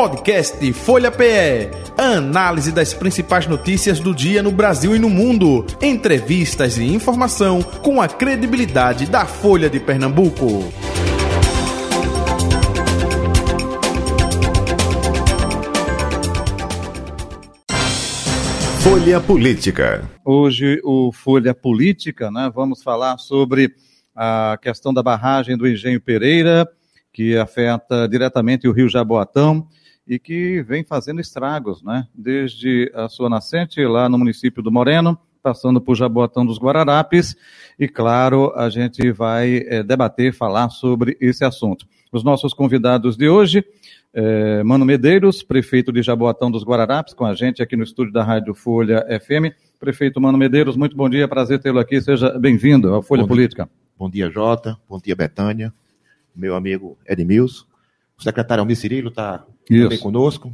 Podcast Folha PE. Análise das principais notícias do dia no Brasil e no mundo. Entrevistas e informação com a credibilidade da Folha de Pernambuco. Folha Política. Hoje, o Folha Política, né? Vamos falar sobre a questão da barragem do Engenho Pereira que afeta diretamente o Rio Jaboatão e que vem fazendo estragos, né? Desde a sua nascente lá no município do Moreno, passando por Jaboatão dos Guararapes, e claro, a gente vai é, debater, falar sobre esse assunto. Os nossos convidados de hoje, é, Mano Medeiros, prefeito de Jaboatão dos Guararapes, com a gente aqui no estúdio da Rádio Folha FM. Prefeito Mano Medeiros, muito bom dia, prazer tê-lo aqui, seja bem-vindo ao Folha bom Política. Dia. Bom dia, Jota, bom dia, Betânia, meu amigo Edmilson. O secretário Almir Cirilo está também conosco.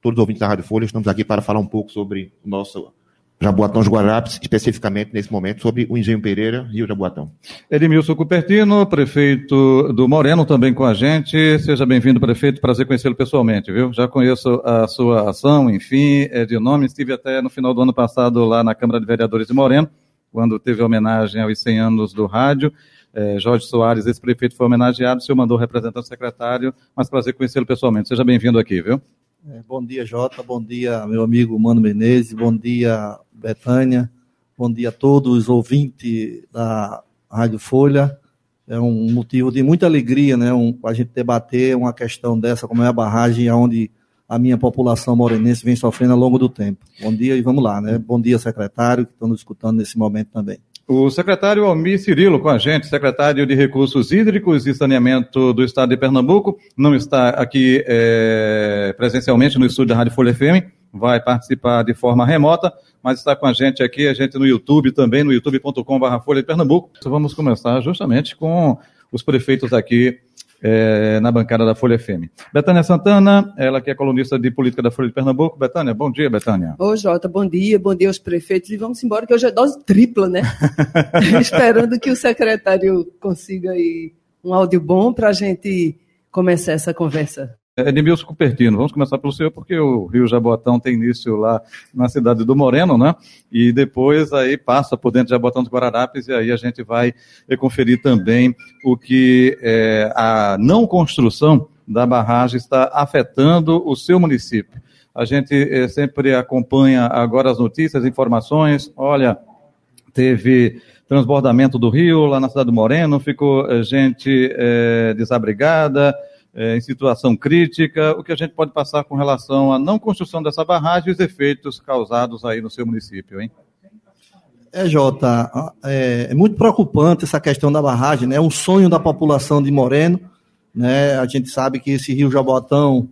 Todos os ouvintes da Rádio Folha, estamos aqui para falar um pouco sobre o nosso Jaboatão de Guararapes, especificamente nesse momento sobre o Engenho Pereira e o Jaboatão. Edmilson Cupertino, prefeito do Moreno, também com a gente. Seja bem-vindo, prefeito. Prazer conhecê-lo pessoalmente, viu? Já conheço a sua ação, enfim, é de nome. Estive até no final do ano passado lá na Câmara de Vereadores de Moreno, quando teve homenagem aos 100 anos do rádio. É, Jorge Soares, esse prefeito foi homenageado, o senhor mandou representante secretário, mas prazer conhecê-lo pessoalmente. Seja bem-vindo aqui, viu? É, bom dia, Jota, bom dia, meu amigo Mano Menezes, bom dia, Betânia, bom dia a todos os ouvintes da Rádio Folha. É um motivo de muita alegria, né, um, a gente debater uma questão dessa, como é a barragem, onde a minha população morenense vem sofrendo ao longo do tempo. Bom dia e vamos lá, né? Bom dia, secretário, que estão nos escutando nesse momento também. O secretário Almir Cirilo com a gente, secretário de Recursos Hídricos e Saneamento do Estado de Pernambuco, não está aqui é, presencialmente no estúdio da Rádio Folha FM, vai participar de forma remota, mas está com a gente aqui, a gente no YouTube também, no youtube.com.br Folha de Pernambuco. Vamos começar justamente com os prefeitos aqui é, na bancada da Folha FM. Betânia Santana, ela que é colunista de política da Folha de Pernambuco. Betânia, bom dia, Betânia. Ô, Jota, bom dia, bom dia aos prefeitos. E vamos embora, que hoje é dose tripla, né? Esperando que o secretário consiga aí um áudio bom para a gente começar essa conversa. Edmilson Cupertino, vamos começar pelo senhor, porque o Rio Jabotão tem início lá na cidade do Moreno, né? E depois aí passa por dentro de Jabotão dos Guararapes, e aí a gente vai conferir também o que é, a não construção da barragem está afetando o seu município. A gente é, sempre acompanha agora as notícias, informações. Olha, teve transbordamento do rio lá na cidade do Moreno, ficou é, gente é, desabrigada, é, em situação crítica, o que a gente pode passar com relação à não construção dessa barragem e os efeitos causados aí no seu município, hein? É, Jota, é, é muito preocupante essa questão da barragem, né? É um sonho da população de Moreno, né? A gente sabe que esse rio Jabotão,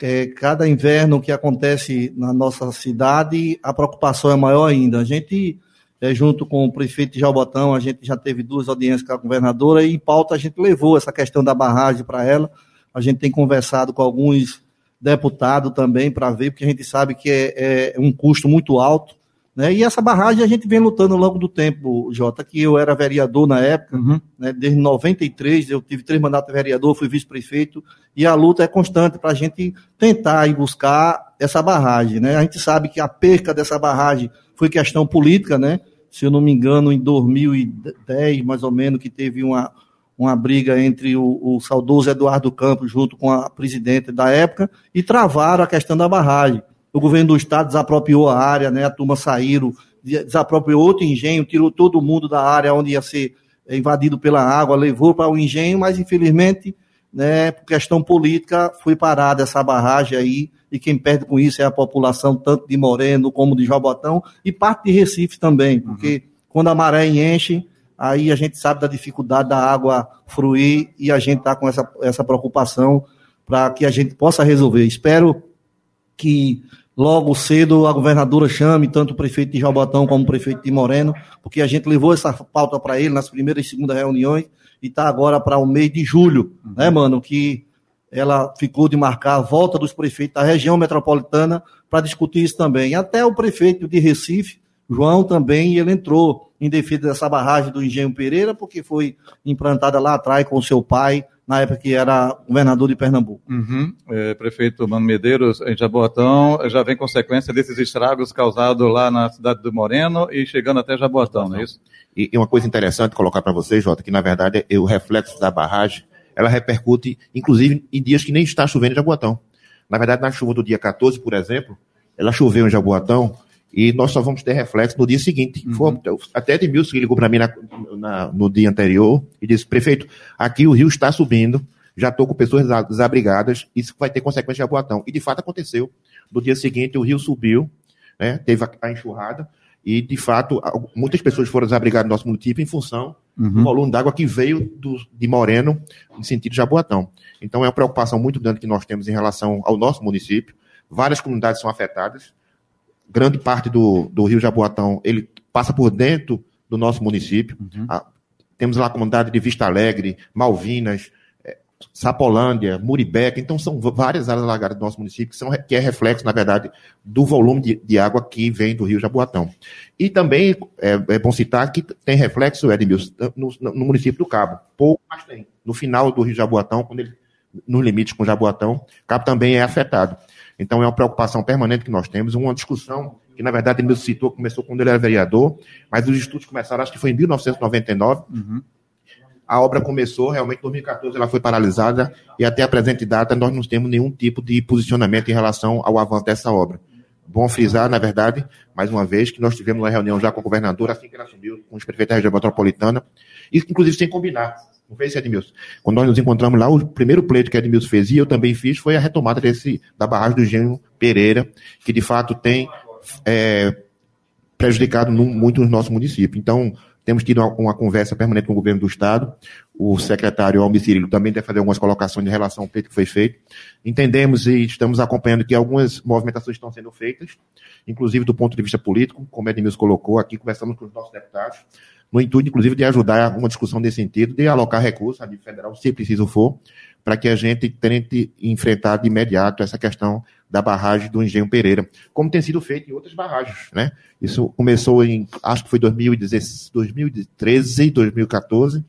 é, cada inverno que acontece na nossa cidade, a preocupação é maior ainda. A gente, é, junto com o prefeito de Jabotão, a gente já teve duas audiências com a governadora e em pauta a gente levou essa questão da barragem para ela a gente tem conversado com alguns deputados também para ver, porque a gente sabe que é, é, um custo muito alto. Né? E essa barragem a gente vem lutando ao longo do tempo, Jota, que eu era vereador na época, uhum. né? desde 93, eu tive três mandatos de vereador, fui vice-prefeito, e a luta é constante para a gente tentar ir buscar essa barragem. Né? A gente sabe que a perca dessa barragem foi questão política, né? se eu não me engano, em 2010, mais ou menos, que teve uma, uma briga entre o, o, saudoso Eduardo Campos junto com a presidente da época e travaram a questão da barragem. O governo do estado desapropriou a área, né? A turma saíram, desapropriou outro engenho, tirou todo mundo da área onde ia ser invadido pela água, levou para o engenho, mas infelizmente, né, por questão política, foi parada essa barragem aí, e quem perde com isso é a população, tanto de Moreno como de Jabotão, e parte de Recife também, porque uhum. quando a maré enche, aí a gente sabe da dificuldade da água fruir e a gente está com essa, essa preocupação para que a gente possa resolver. Espero que logo cedo a governadora chame tanto o prefeito de Jabotão como o prefeito de Moreno, porque a gente levou essa pauta para ele nas primeiras e segundas reuniões e está agora para o mês de julho, né, mano? Que ela ficou de marcar a volta dos prefeitos da região metropolitana para discutir isso também. Até o prefeito de Recife, João, também, ele entrou em defesa dessa barragem do Engenho Pereira, porque foi implantada lá atrás com seu pai, na época que era governador de Pernambuco. Uhum. É, prefeito Mano Medeiros, em Jaboatão, já vem consequência desses estragos causados lá na cidade do Moreno e chegando até Jaboatão, não é isso? E, e uma coisa interessante colocar para vocês, Jota, que na verdade é o reflexo da barragem, ela repercute, inclusive, em dias que nem está chovendo em Jaboatão. Na verdade, na chuva do dia 14, por exemplo, ela choveu em Jaboatão e nós só vamos ter reflexo no dia seguinte. Uhum. Até Edmilson ligou para mim na, na, no dia anterior e disse, prefeito, aqui o rio está subindo, já estou com pessoas desabrigadas, isso vai ter consequência de Jaboatão. E de fato aconteceu. No dia seguinte o rio subiu, né, teve a, a enxurrada, e de fato muitas pessoas foram desabrigadas no nosso município em função uhum. do volume d'água que veio do, de Moreno em sentido de Jaboatão. Então é uma preocupação muito grande que nós temos em relação ao nosso município. Várias comunidades são afetadas grande parte do, do Rio Jaboatão, ele passa por dentro do nosso município. Uhum. A, temos lá a comunidade de Vista Alegre, Malvinas, é, Sapolândia, Muribeca, então são várias áreas alagadas do nosso município que, são, que é reflexo, na verdade, do volume de, de água que vem do Rio Jaboatão. E também é, é bom citar que tem reflexo, Edmilson, no, no, município do Cabo. Pouco, mas tem. No final do Rio Jaboatão, quando ele, nos limites com o Jaboatão, Cabo também é afetado. Então é uma preocupação permanente que nós temos, uma discussão que, na verdade, ele citou, começou quando ele era vereador, mas os estudos começaram, acho que foi em 1999. Uhum. A obra começou, realmente, em 2014 ela foi paralisada, e até a presente data nós não temos nenhum tipo de posicionamento em relação ao avanço dessa obra. Bom frisar, na verdade, mais uma vez, que nós tivemos uma reunião já com o governador, assim que ele assumiu, com os prefeitos da região metropolitana, e inclusive sem combinar. Fez, Edmilson? Quando nós nos encontramos lá, o primeiro pleito que Edmilson fez e eu também fiz foi a retomada desse, da barragem do Engenho Pereira, que de fato tem é, prejudicado no, muito o nosso município. Então, temos tido uma, uma, conversa permanente com o governo do Estado. O secretário Almir Cirilo também deve fazer algumas colocações em relação ao pleito que foi feito. Entendemos e estamos acompanhando que algumas movimentações estão sendo feitas, inclusive do ponto de vista político, como Edmilson colocou aqui, conversamos com os nossos deputados no intuito, inclusive, de ajudar uma discussão nesse sentido, de alocar recursos a nível federal, se preciso for, para que a gente tente enfrentar de imediato essa questão da barragem do Engenho Pereira, como tem sido feito em outras barragens, né? Isso começou em, acho que foi 2016, 2013 e 2014,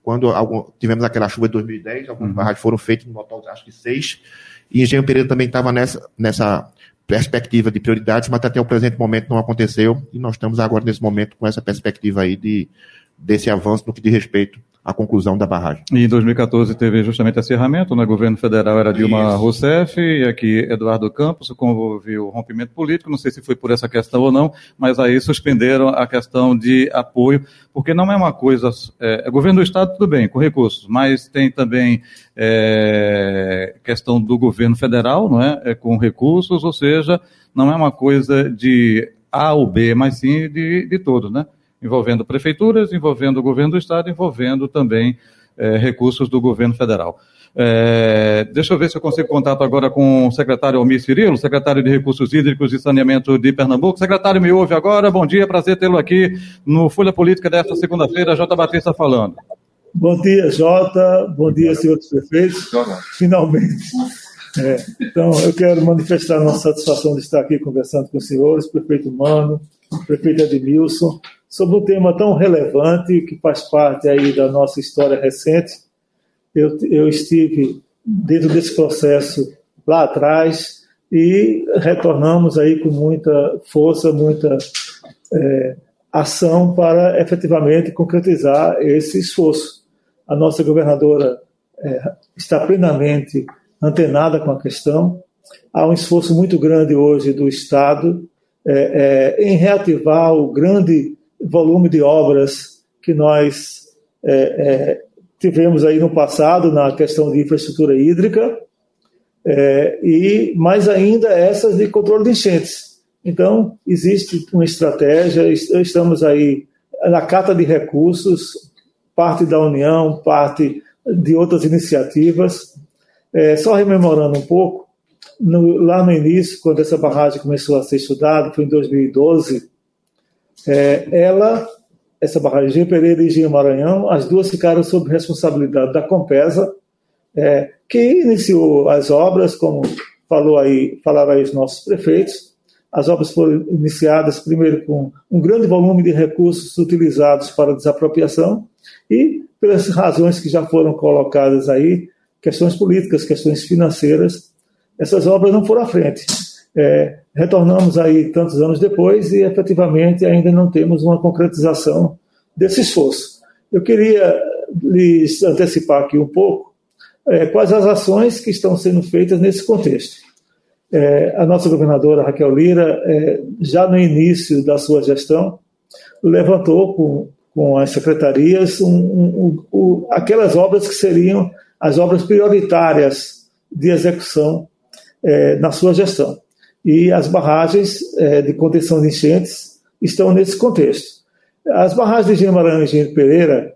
quando algum, tivemos aquela chuva de 2010, algumas uhum. barragens foram feitas, no total, acho que seis, e Engenho Pereira também estava nessa, nessa perspectiva de prioridades, mas até o presente momento não aconteceu e nós estamos agora nesse momento com essa perspectiva aí de, desse avanço no que diz respeito à conclusão da barragem. E em 2014 teve justamente acerramento, né? O governo federal era Dilma Isso. Rousseff e aqui Eduardo Campos, como houve o rompimento político, não sei se foi por essa questão ou não, mas aí suspenderam a questão de apoio, porque não é uma coisa. É, é governo do Estado, tudo bem, com recursos, mas tem também é, questão do governo federal, não é? é? Com recursos, ou seja, não é uma coisa de A ou B, mas sim de, de todos, né? Envolvendo prefeituras, envolvendo o governo do estado, envolvendo também é, recursos do governo federal. É, deixa eu ver se eu consigo contato agora com o secretário Almir Cirilo, secretário de Recursos Hídricos e Saneamento de Pernambuco. Secretário, me ouve agora. Bom dia, prazer tê-lo aqui no Folha Política desta segunda-feira. J. Batista falando. Bom dia, Jota. Bom dia, senhores prefeitos. Finalmente. É, então, eu quero manifestar a nossa satisfação de estar aqui conversando com os senhores, prefeito Mano, prefeito Edmilson, sobre um tema tão relevante que faz parte aí da nossa história recente. Eu, eu estive dentro desse processo lá atrás e retornamos aí com muita força, muita é, ação para efetivamente concretizar esse esforço. A nossa governadora é, está plenamente antenada com a questão. Há um esforço muito grande hoje do Estado é, é em reativar o grande volume de obras que nós é, é, tivemos aí no passado na questão de infraestrutura hídrica é, e mais ainda essas de controle de enchentes. Então existe uma estratégia, estamos aí na cata de recursos, parte da União, parte de outras iniciativas. É, só rememorando um pouco, no, lá no início, quando essa barragem começou a ser estudada, foi em 2012, é, ela, essa barragem Pereira e Engenho Maranhão, as duas ficaram sob responsabilidade da Compesa, é, que iniciou as obras, como falou aí, falaram aí os nossos prefeitos. As obras foram iniciadas primeiro com um grande volume de recursos utilizados para desapropriação E pelas razões que já foram colocadas aí, questões políticas, questões financeiras, essas obras não foram à frente. É, retornamos aí tantos anos depois e efetivamente ainda não temos uma concretização desse esforço. Eu queria lhes antecipar aqui um pouco é, quais as ações que estão sendo feitas nesse contexto. É, a nossa governadora Raquel Lira, é, já no início da sua gestão, levantou com, com as secretarias um, um, um, aquelas obras que seriam as obras prioritárias de execução é, na sua gestão. E as barragens é, de contenção de enchentes estão nesse contexto. As barragens de Maranhão e Engenho Pereira,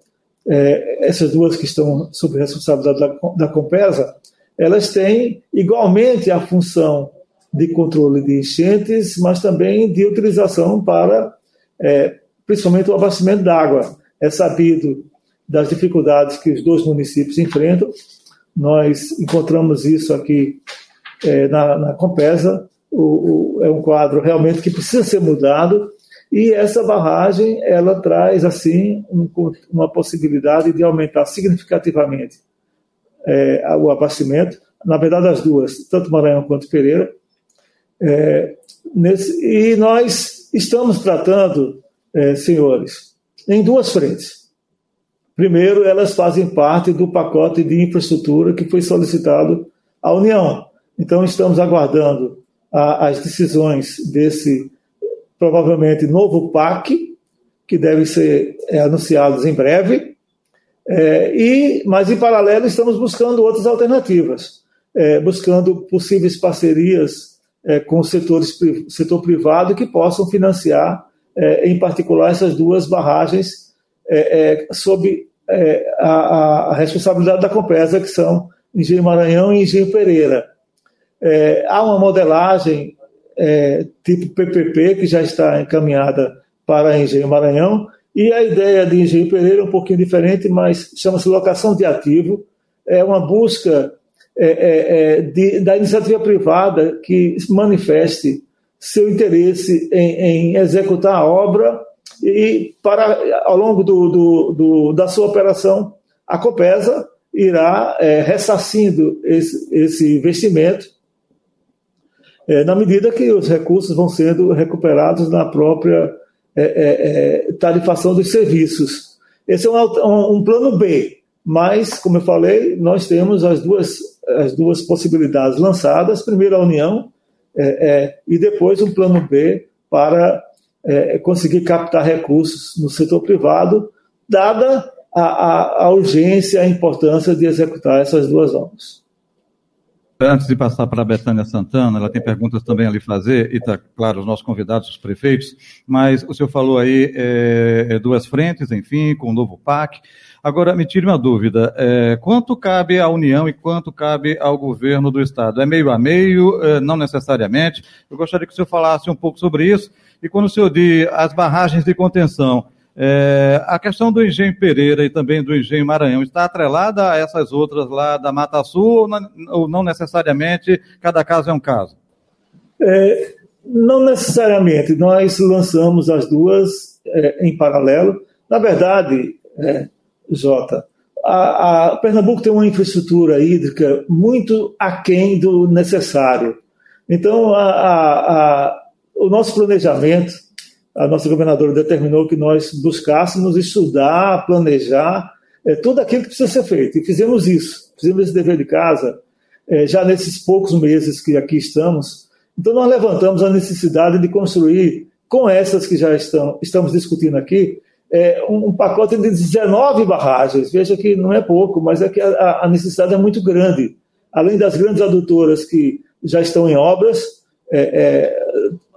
é, essas duas que estão sob responsabilidade da, da Compesa, elas têm igualmente a função de controle de enchentes, mas também de utilização para, é, principalmente, o abastecimento d'água. É sabido das dificuldades que os dois municípios enfrentam. Nós encontramos isso aqui é, na, na Compesa. O, o, é um quadro realmente que precisa ser mudado e essa barragem ela traz assim um, uma possibilidade de aumentar significativamente é, o abastecimento. Na verdade, as duas, tanto Maranhão quanto Pereira. É, nesse, e nós estamos tratando, é, senhores, em duas frentes. Primeiro, elas fazem parte do pacote de infraestrutura que foi solicitado à União. Então, estamos aguardando a, as decisões desse provavelmente novo PAC, que deve ser é, anunciados em breve. É, e, mas, em paralelo, estamos buscando outras alternativas, é, buscando possíveis parcerias com o setor privado que possam financiar, em particular, essas duas barragens sob a, a, responsabilidade da Compesa, que são Engenho Maranhão e Engenho Pereira. Há uma modelagem é, tipo PPP, que já está encaminhada para Engenho Maranhão, e a ideia de Engenho Pereira é um pouquinho diferente, mas chama-se locação de ativo, é uma busca é, é, é de, da iniciativa privada que manifeste seu interesse em, em, executar a obra e para ao longo do, do, do, da sua operação a Copesa irá é, ressarcindo esse, esse investimento é, na medida que os recursos vão sendo recuperados na própria é, é, é tarifação dos serviços. Esse é um, um, plano B, mas, como eu falei, nós temos as duas, as duas possibilidades lançadas: primeiro a União é, é, e depois um plano B para conseguir captar recursos no setor privado, dada a, a, a urgência e a importância de executar essas duas obras. Antes de passar para a Betânia Santana, ela tem perguntas também a lhe fazer, e está, claro, os nossos convidados, os prefeitos, mas o senhor falou aí é, duas frentes, enfim, com o novo PAC. Agora, me tire uma dúvida: é, quanto cabe à União e quanto cabe ao governo do Estado? É meio a meio, não necessariamente? Eu gostaria que o senhor falasse um pouco sobre isso. E quando o senhor diz as barragens de contenção, é, a questão do engenho Pereira e também do engenho Maranhão está atrelada a essas outras lá da Mata Sul ou não, ou não necessariamente? Cada caso é um caso? É, não necessariamente. Nós lançamos as duas é, em paralelo. Na verdade, é, Jota, a, a, Pernambuco tem uma infraestrutura hídrica muito aquém do necessário. Então, a, o nosso planejamento a nossa governadora determinou que nós buscássemos estudar, planejar é, tudo aquilo que precisa ser feito. E fizemos isso, fizemos esse dever de casa é, já nesses poucos meses que aqui estamos. Então, nós levantamos a necessidade de construir, com essas que já estão, estamos discutindo aqui, é, um, um, pacote de 19 barragens. Veja que não é pouco, mas é que a, a necessidade é muito grande. Além das grandes adutoras que já estão em obras, é,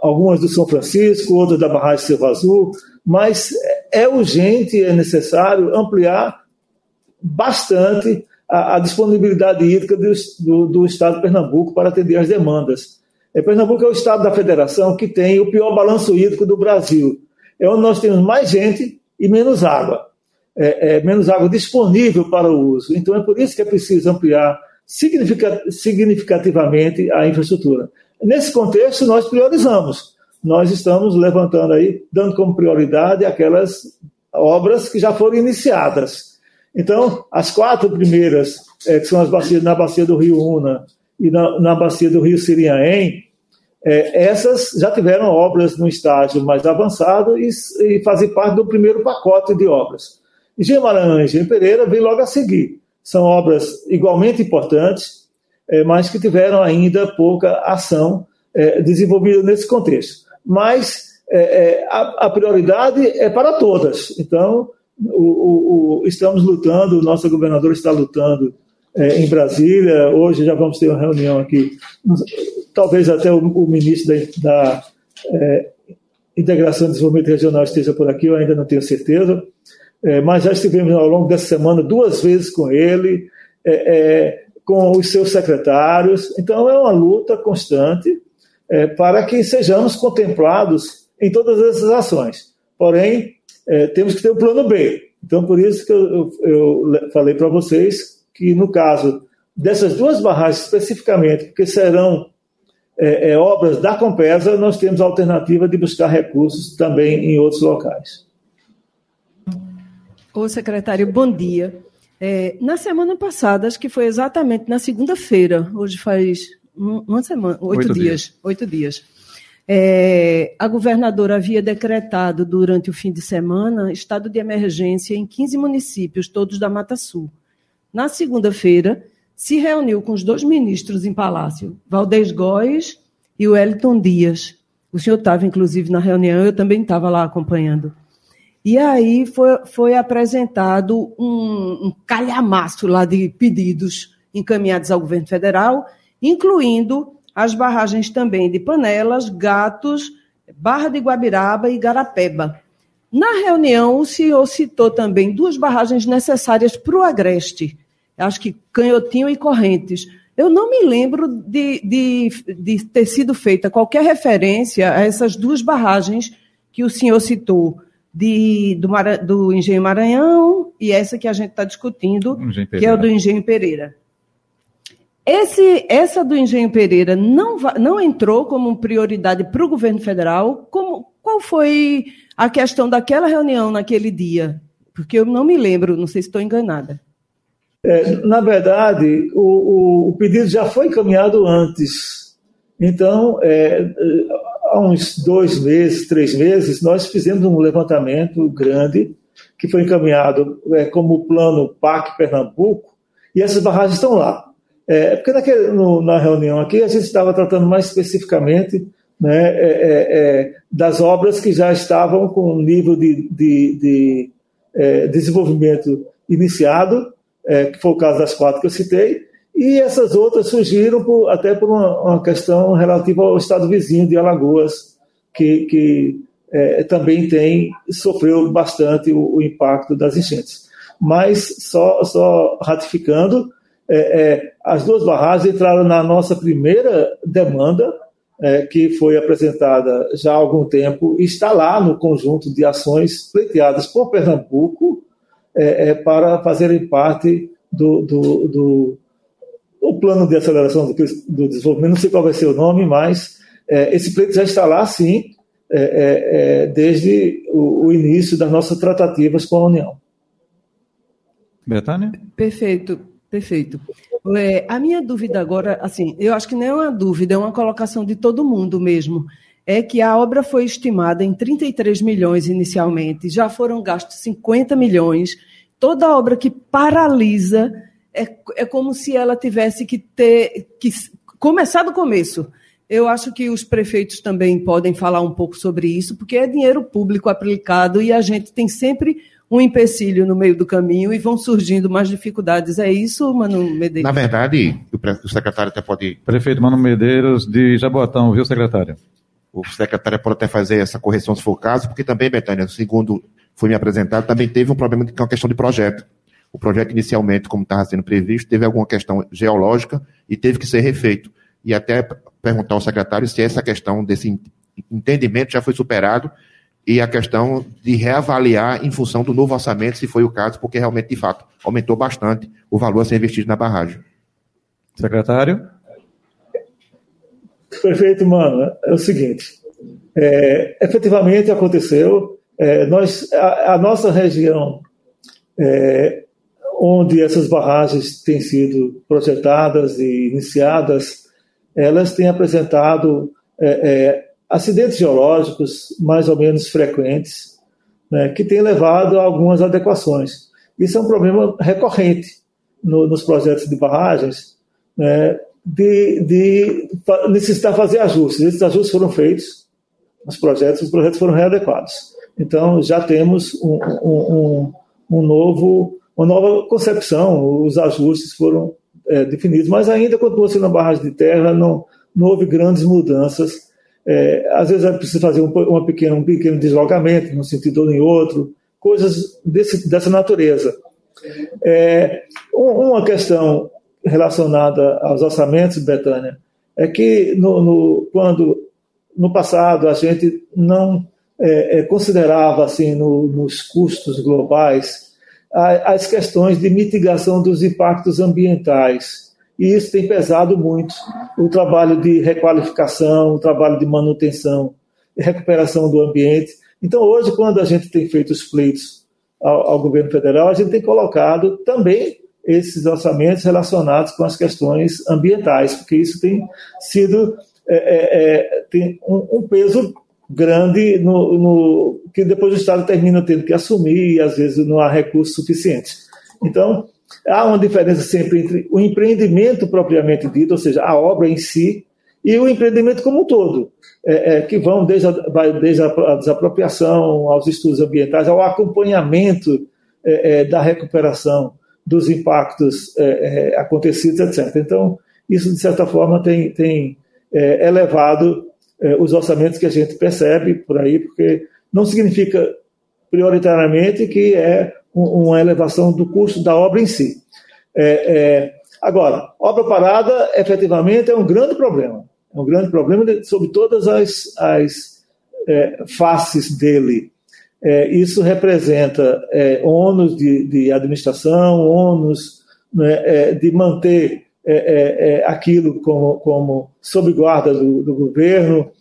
algumas do São Francisco, outras da barragem Silva Azul, mas é urgente é necessário ampliar bastante a, a disponibilidade hídrica do, do, do, Estado de Pernambuco para atender as demandas. É, Pernambuco é o Estado da Federação que tem o pior balanço hídrico do Brasil. É onde nós temos mais gente e menos água. É, é, menos água disponível para o uso. Então é por isso que é preciso ampliar significativamente a infraestrutura. Nesse contexto, nós priorizamos. Nós estamos levantando aí, dando como prioridade aquelas obras que já foram iniciadas. Então, as quatro primeiras, é, que são as bacias, na bacia do Rio Una e na, na bacia do Rio Siriaém, é, essas já tiveram obras no estágio mais avançado e, e fazem parte do primeiro pacote de obras. Engenho Maranhão e Pereira vem logo a seguir. São obras igualmente importantes, é, mas que tiveram ainda pouca ação é, desenvolvida nesse contexto. Mas é, a, a, prioridade é para todas. Então, o, o, o, estamos lutando, o nosso governador está lutando em Brasília. Hoje já vamos ter uma reunião aqui, talvez até o, o ministro da, da Integração e Desenvolvimento Regional esteja por aqui, eu ainda não tenho certeza. É, mas já estivemos ao longo dessa semana duas vezes com ele, é, é, com os seus secretários. Então, é uma luta constante é, para que sejamos contemplados em todas essas ações. Porém, é, temos que ter o um plano B. Então, por isso que eu, eu, eu falei para vocês que, no caso dessas duas barragens especificamente, porque serão é, é, obras da Compesa, nós temos a alternativa de buscar recursos também em outros locais. Ô, secretário, bom dia. É, na semana passada, acho que foi exatamente na segunda-feira, hoje faz uma semana, oito, oito dias, dias, oito dias. É, a governadora havia decretado durante o fim de semana estado de emergência em 15 municípios, todos da Mata Sul. Na segunda-feira, se reuniu com os dois ministros em Palácio, Valdez Góes e o Wellington Dias. O senhor estava, inclusive, na reunião, eu também estava lá acompanhando. E aí foi, foi apresentado um, um calhamaço lá de pedidos encaminhados ao governo federal, incluindo as barragens também de Panelas, Gatos, Barra de Guabiraba e Garapeba. Na reunião, o senhor citou também duas barragens necessárias para o Agreste, acho que Canhotinho e Correntes. Eu não me lembro de, de, de ter sido feita qualquer referência a essas duas barragens que o senhor citou de, do, do Engenho Maranhão e essa que a gente está discutindo, que é o do Engenho Pereira. Esse, essa do Engenho Pereira não, não entrou como prioridade para o governo federal? Como, qual foi a questão daquela reunião naquele dia? Porque eu não me lembro, não sei se estou enganada. É, na verdade, o, o, o, pedido já foi encaminhado antes. Então, é, há uns dois meses, três meses, nós fizemos um levantamento grande que foi encaminhado é, como plano PAC Pernambuco, e essas barragens estão lá. É, porque naquele, no, na reunião aqui a gente estava tratando mais especificamente né, é, é, é das obras que já estavam com um nível de, de, de é, desenvolvimento iniciado, que foi o caso das quatro que eu citei, e essas outras surgiram por, até por uma, uma, questão relativa ao estado vizinho de Alagoas, que, que é, também tem sofreu bastante o, o, impacto das enchentes. Mas só, só ratificando, é, é, as duas barragens entraram na nossa primeira demanda, é, que foi apresentada já há algum tempo, e está lá no conjunto de ações pleiteadas por Pernambuco é, é, para fazerem parte do, do, do o plano de aceleração do, do, desenvolvimento, não sei qual vai ser o nome, mas é, esse pleito já está lá, sim, é, é, é, desde o, o, início das nossas tratativas com a União. Betânia? Perfeito, perfeito. É, a minha dúvida agora, assim, eu acho que não é uma dúvida, é uma colocação de todo mundo mesmo. É que a obra foi estimada em 33 milhões inicialmente, já foram gastos 50 milhões. Toda obra que paralisa é, é como se ela tivesse que ter que começar do começo. Eu acho que os prefeitos também podem falar um pouco sobre isso, porque é dinheiro público aplicado e a gente tem sempre um empecilho no meio do caminho e vão surgindo mais dificuldades. É isso, Mano Medeiros? Na verdade, o secretário até pode. Prefeito Mano Medeiros de Jabotão, viu, secretário? O secretário pode até fazer essa correção se for o caso, porque também, Betânia, segundo foi me apresentado, também teve um problema com a questão de projeto. O projeto inicialmente, como estava sendo previsto, teve alguma questão geológica e teve que ser refeito. E até perguntar ao secretário se essa questão desse entendimento já foi superado e a questão de reavaliar em função do novo orçamento, se foi o caso, porque realmente, de fato, aumentou bastante o valor a ser investido na barragem. Secretário? Perfeito, mano. É o seguinte: é, efetivamente aconteceu É, nós, a, a, nossa região, é, onde essas barragens têm sido projetadas e iniciadas, elas têm apresentado é, é, acidentes geológicos mais ou menos frequentes, né, que têm levado a algumas adequações. Isso é um problema recorrente no, nos projetos de barragens, né, de, de necessitar fazer ajustes. Esses ajustes foram feitos nos projetos, os projetos foram readequados. Então, já temos um, um, um novo, uma nova concepção, os ajustes foram é, definidos, mas ainda continua sendo uma barragem de terra, não, não houve grandes mudanças. É, às vezes é preciso fazer um, uma pequena, um pequeno deslocamento, num sentido ou em outro, coisas desse, dessa natureza. É, uma questão relacionada aos orçamentos, Betânia, é que no, no quando no passado a gente não é, é, considerava assim no, nos custos globais as questões de mitigação dos impactos ambientais e isso tem pesado muito o trabalho de requalificação, o trabalho de manutenção e recuperação do ambiente. Então hoje quando a gente tem feito os pleitos ao, ao governo federal a gente tem colocado também esses orçamentos relacionados com as questões ambientais, porque isso tem sido é, é, é, tem um, um, peso grande no, no, que depois o Estado termina tendo que assumir e às vezes não há recursos suficientes. Então, há uma diferença sempre entre o empreendimento propriamente dito, ou seja, a obra em si, e o empreendimento como um todo, é, é, que vão desde a, desde a desapropriação aos estudos ambientais, ao acompanhamento é, é da recuperação dos impactos é, é, acontecidos, etc. Então, isso, de certa forma, tem, tem elevado é, os orçamentos que a gente percebe por aí, porque não significa prioritariamente que é um, uma elevação do custo da obra em si. É, é, agora, obra parada, efetivamente, é um grande problema. É um grande problema de, sobre todas as, as faces dele. É, isso representa é, ônus de, de administração, ônus né, é, de manter é, é, é, aquilo como, como sob guarda do, do governo,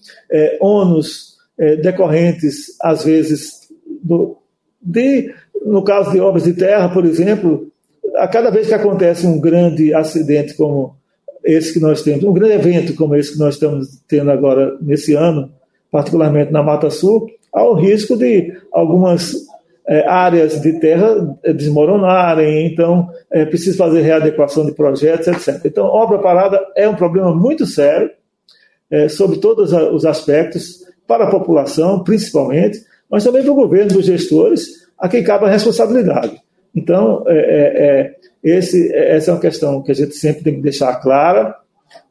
ônus decorrentes, às vezes, do, de, no caso de obras de terra, por exemplo, a cada vez que acontece um grande acidente como esse que nós temos, um grande evento como esse que nós estamos tendo agora nesse ano, particularmente na Mata Sul, há o risco de algumas é, áreas de terra é, desmoronarem, então é preciso fazer readequação de projetos, etc. Então, obra parada é um problema muito sério, é, sobre todos os aspectos, para a população, principalmente, mas também para o governo, dos gestores, a quem cabe a responsabilidade. Então, é, é, é esse, essa é uma questão que a gente sempre tem que deixar clara,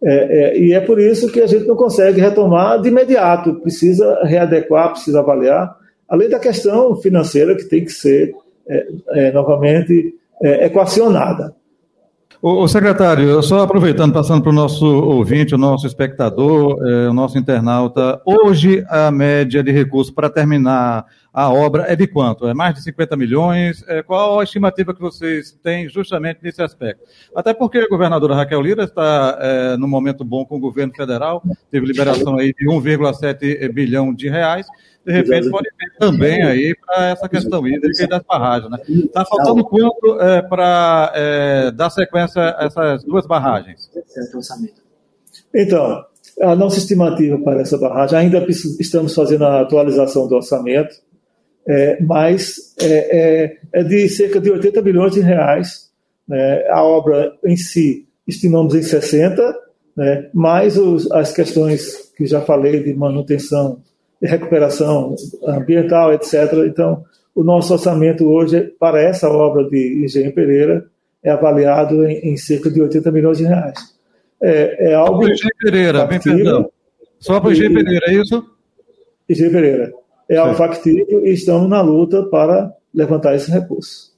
e é por isso que a gente não consegue retomar de imediato, precisa readequar, precisa avaliar, além da questão financeira que tem que ser é, é novamente é, equacionada. O, secretário, só aproveitando, passando para o nosso ouvinte, o nosso espectador, é, o nosso internauta, hoje a média de recursos para terminar a obra é de quanto? É mais de 50 milhões? É, qual a estimativa que vocês têm justamente nesse aspecto? Até porque a governadora Raquel Lira está é, num momento bom com o governo federal, teve liberação aí de 1,7 bilhão de reais, de repente pode ter também aí para essa questão hídrica e das barragens. Né? Está faltando quanto é, para é, dar sequência a essas duas barragens? Então, a nossa estimativa para essa barragem, ainda estamos fazendo a atualização do orçamento, é, mas é, é, é, de cerca de 80 bilhões de reais. Né? A obra em si estimamos em 60, né? mais os, as questões que já falei de manutenção recuperação ambiental, etc. Então, o nosso orçamento hoje para essa obra de Engenho Pereira é avaliado em, em cerca de 80 milhões de reais. É, é algo. Só Engenho Pereira, bem perdão. Só para Engenho Pereira, é isso? Engenho Pereira. É algo factível e estamos na luta para levantar esse recurso.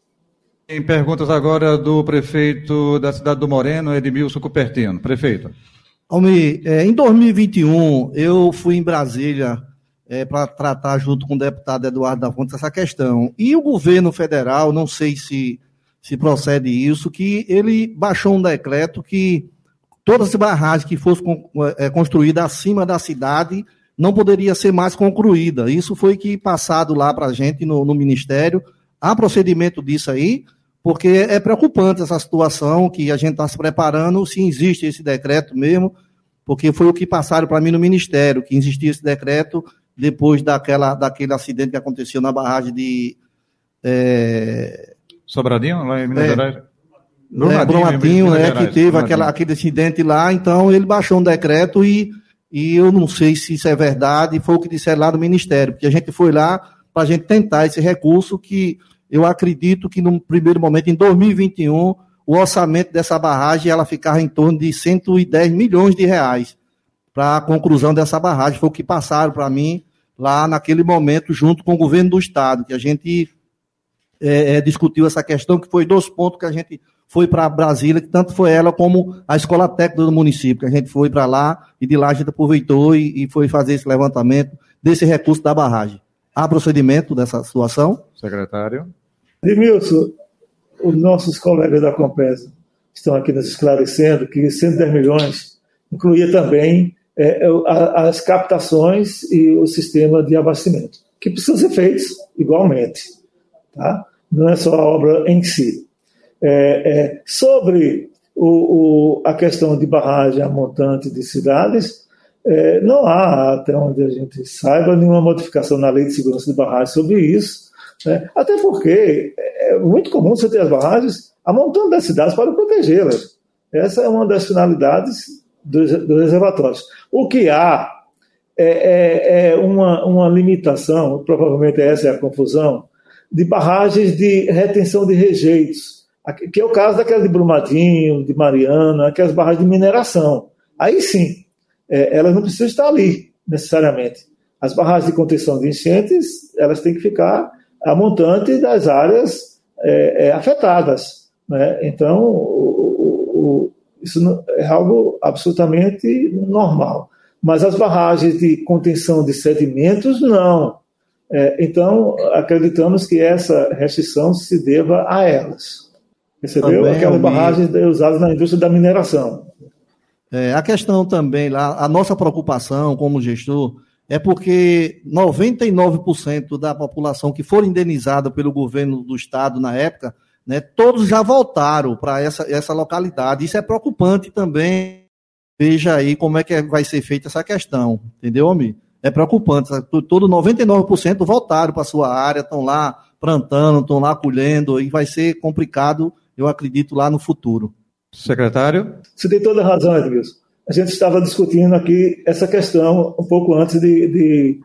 Em perguntas agora do prefeito da cidade do Moreno, Edmilson Cupertino. Prefeito. Almir, é, em 2021 eu fui em Brasília é, para tratar junto com o deputado Eduardo da Fonte essa questão. E o governo federal, não sei se, se procede isso, que ele baixou um decreto que todas as barragens que fossem é, construídas acima da cidade não poderia ser mais concluída. Isso foi que passado lá para a gente no, no Ministério. Há procedimento disso aí, porque é preocupante essa situação que a gente está se preparando, se existe esse decreto mesmo, porque foi o que passaram para mim no Ministério, que existia esse decreto depois daquela, daquele acidente que aconteceu na barragem de. É... Sobradinho, lá em Minas é, Gerais? Brumadinho, é, Brumadinho né, que teve aquela, aquele acidente lá, então ele baixou um decreto e, e eu não sei se isso é verdade, foi o que disseram lá do Ministério, porque a gente foi lá para a gente tentar esse recurso que eu acredito que no primeiro momento, em 2021, o orçamento dessa barragem ela ficava em torno de 110 milhões de reais para a conclusão dessa barragem. Foi o que passaram para mim lá naquele momento, junto com o governo do estado, que a gente é, é, discutiu essa questão, que foi dois pontos que a gente foi para Brasília, que tanto foi ela como a escola técnica do município, que a gente foi para lá e de lá a gente aproveitou e, e, foi fazer esse levantamento desse recurso da barragem. Há procedimento dessa situação? Secretário. Edmilson, os nossos colegas da Compesa estão aqui nos esclarecendo que 110 milhões incluía também é, é as captações e o sistema de abastecimento, que precisam ser feitos igualmente. Tá? Não é só a obra em si. É, é, sobre o, o, a questão de barragem a montante de cidades, é, não há, até onde a gente saiba, nenhuma modificação na lei de segurança de barragem sobre isso. Né? Até porque é muito comum você ter as barragens amontando das cidades para protegê-las. Essa é uma das finalidades dos, dos reservatórios. O que há é, é, é uma, uma limitação, provavelmente essa é a confusão, de barragens de retenção de rejeitos, que é o caso daquela de Brumadinho, de Mariana, aquelas barragens de mineração. Aí sim, é, elas não precisam estar ali, necessariamente. As barragens de contenção de enchentes, elas têm que ficar a montante das áreas é, é, afetadas. Né? Então, o, o, isso é algo absolutamente normal. Mas as barragens de contenção de sedimentos, não. É, então, acreditamos que essa restrição se deva a elas. Recebeu também, aquelas barragens usadas na indústria da mineração. É, a questão também lá, a nossa preocupação como gestor é porque 99% da população que for indenizada pelo governo do estado na época, né, todos já voltaram para essa, essa localidade. Isso é preocupante também. Veja aí como é que vai ser feita essa questão, entendeu, Ami? É preocupante. Todo 99% voltaram para sua área, estão lá plantando, estão lá colhendo, e vai ser complicado, eu acredito, lá no futuro. Secretário? Você tem toda a razão, Edmilson a gente estava discutindo aqui essa questão um pouco antes de, de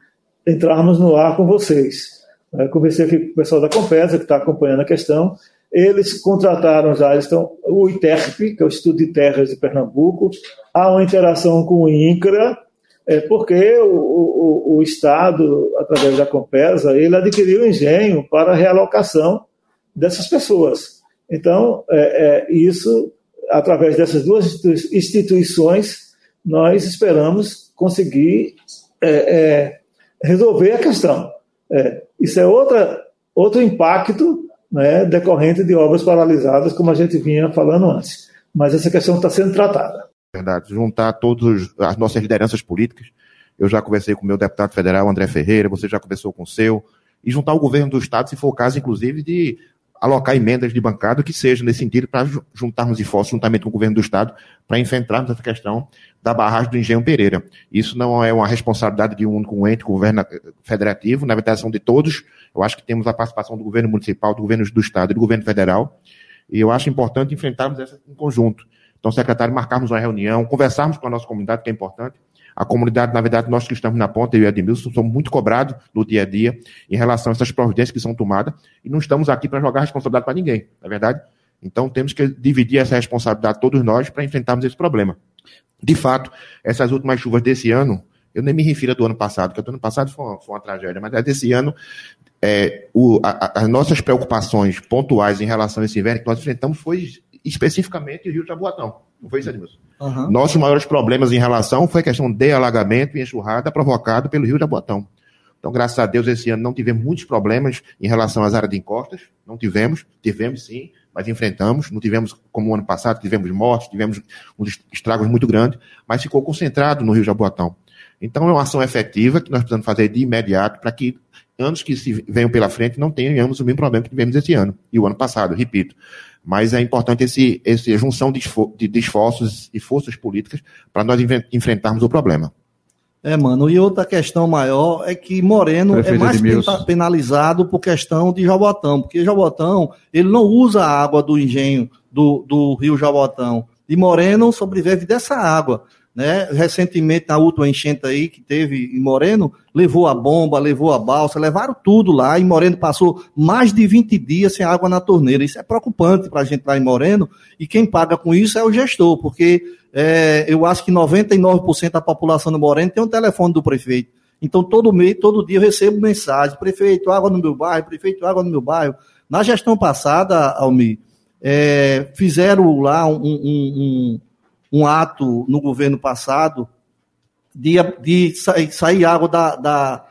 entrarmos no ar com vocês. Eu conversei aqui com o pessoal da Compesa, que está acompanhando a questão. Eles contrataram já, estão, o ITERP, que é o Estudo de Terras de Pernambuco, há uma interação com o INCRA, é, porque o, o, o Estado, através da Compesa, ele adquiriu engenho para a realocação dessas pessoas. Então, é, é, isso através dessas duas instituições, nós esperamos conseguir é, é, resolver a questão. É, isso é outra, outro impacto né, decorrente de obras paralisadas, como a gente vinha falando antes. Mas essa questão está sendo tratada. Verdade. Juntar todas as nossas lideranças políticas. Eu já conversei com o meu deputado federal, André Ferreira, você já conversou com o seu, e juntar o governo do Estado, se for o caso, inclusive, de alocar emendas de bancada que seja nesse sentido para juntarmos esforços juntamente com o governo do Estado para enfrentarmos essa questão da barragem do Engenho Pereira. Isso não é uma responsabilidade de um único ente, governo federativo, na verdade são de todos. Eu acho que temos a participação do governo municipal, do governo do Estado e do governo federal. E eu acho importante enfrentarmos essa em conjunto. Então, secretário, marcarmos uma reunião, conversarmos com a nossa comunidade, que é importante, a comunidade, na verdade, nós que estamos na ponta, eu e Edmilson, somos muito cobrados no dia a dia em relação a essas providências que são tomadas e não estamos aqui para jogar responsabilidade para ninguém, não é verdade? Então temos que dividir essa responsabilidade todos nós para enfrentarmos esse problema. De fato, essas últimas chuvas desse ano, eu nem me refiro do ano passado, porque o ano passado foi uma, foi uma tragédia, mas é desse ano, é, o, a, as nossas preocupações pontuais em relação a esse inverno que nós enfrentamos foi especificamente o Rio de Jaboatão. Não foi isso, Edmilson? Uhum. Nossos maiores problemas em relação foi a questão de alagamento e enxurrada provocado pelo Rio Jaboatão. Então, graças a Deus, esse ano não tivemos muitos problemas em relação às áreas de encostas. Não tivemos, tivemos sim, mas enfrentamos. Não tivemos, como o ano passado, tivemos mortes, tivemos uns estragos muito grandes, mas ficou concentrado no Rio Jaboatão. Então, é uma ação efetiva que nós precisamos fazer de imediato para que anos que se venham pela frente não tenhamos o mesmo problema que tivemos esse ano e o ano passado, repito. Mas é importante esse, essa junção de, de esforços e forças políticas para nós enfrentarmos o problema. É, mano, e outra questão maior é que Moreno é Prefeito é mais penalizado por questão de Jabotão, porque Jabotão, ele não usa a água do engenho do, do rio Jabotão, e Moreno sobrevive dessa água. Né? Recentemente, na última enchente aí que teve em Moreno, levou a bomba, levou a balsa, levaram tudo lá e Moreno passou mais de 20 dias sem água na torneira. Isso é preocupante para a gente lá em Moreno e quem paga com isso é o gestor, porque é, eu acho que 99% da população do Moreno tem um telefone do prefeito. Então, todo mês, todo dia eu recebo mensagem: prefeito, água no meu bairro, prefeito, água no meu bairro. Na gestão passada, Almir, é, fizeram lá um, um, um um ato no governo passado de, de sair água da, da,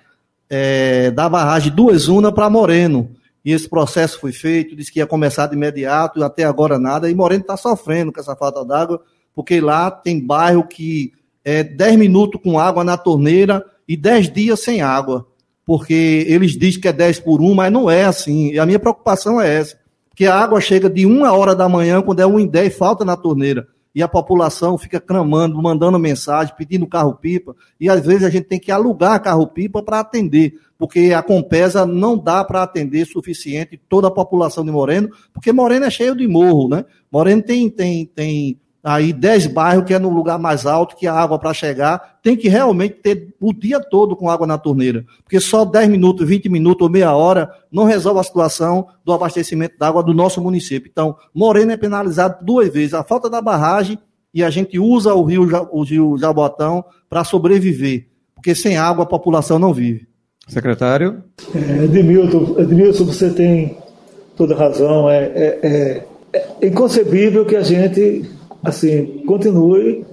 é, da barragem do Exuna para Moreno. E esse processo foi feito, disse que ia começar de imediato, e até agora nada. E Moreno está sofrendo com essa falta d'água, porque lá tem bairro que é 10 minutos com água na torneira e 10 dias sem água. Porque eles dizem que é 10 por 1, mas não é assim. E a minha preocupação é essa. Porque a água chega de 1 hora da manhã, quando é 1 em 10, falta na torneira e a população fica clamando, mandando mensagem, pedindo carro-pipa, e às vezes a gente tem que alugar carro-pipa para atender, porque a Compesa não dá para atender suficiente toda a população de Moreno, porque Moreno é cheio de morro, né? Moreno tem, tem, tem aí 10 bairros que é no lugar mais alto, que a água para chegar tem que realmente ter o dia todo com água na torneira, porque só 10 minutos, 20 minutos ou meia hora não resolve a situação do abastecimento d'água do nosso município. Então, Moreno é penalizado duas vezes, a falta da barragem e a gente usa o rio, o rio Jabotão para sobreviver, porque sem água a população não vive. Secretário? É, Edmilton, Edmilton, você tem toda razão, é, é, é, é inconcebível que a gente assim, continue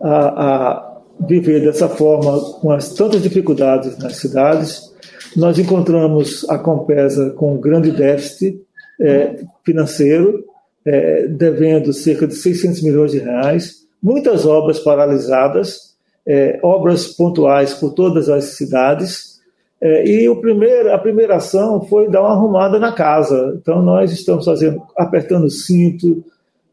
a, a viver dessa forma com as tantas dificuldades nas cidades. Nós encontramos a Compesa com um grande déficit é, financeiro, é, devendo cerca de 600 milhões de reais, muitas obras paralisadas, é, obras pontuais por todas as cidades, é, e o primeiro, a primeira ação foi dar uma arrumada na casa. Então, nós estamos fazendo, apertando o cinto,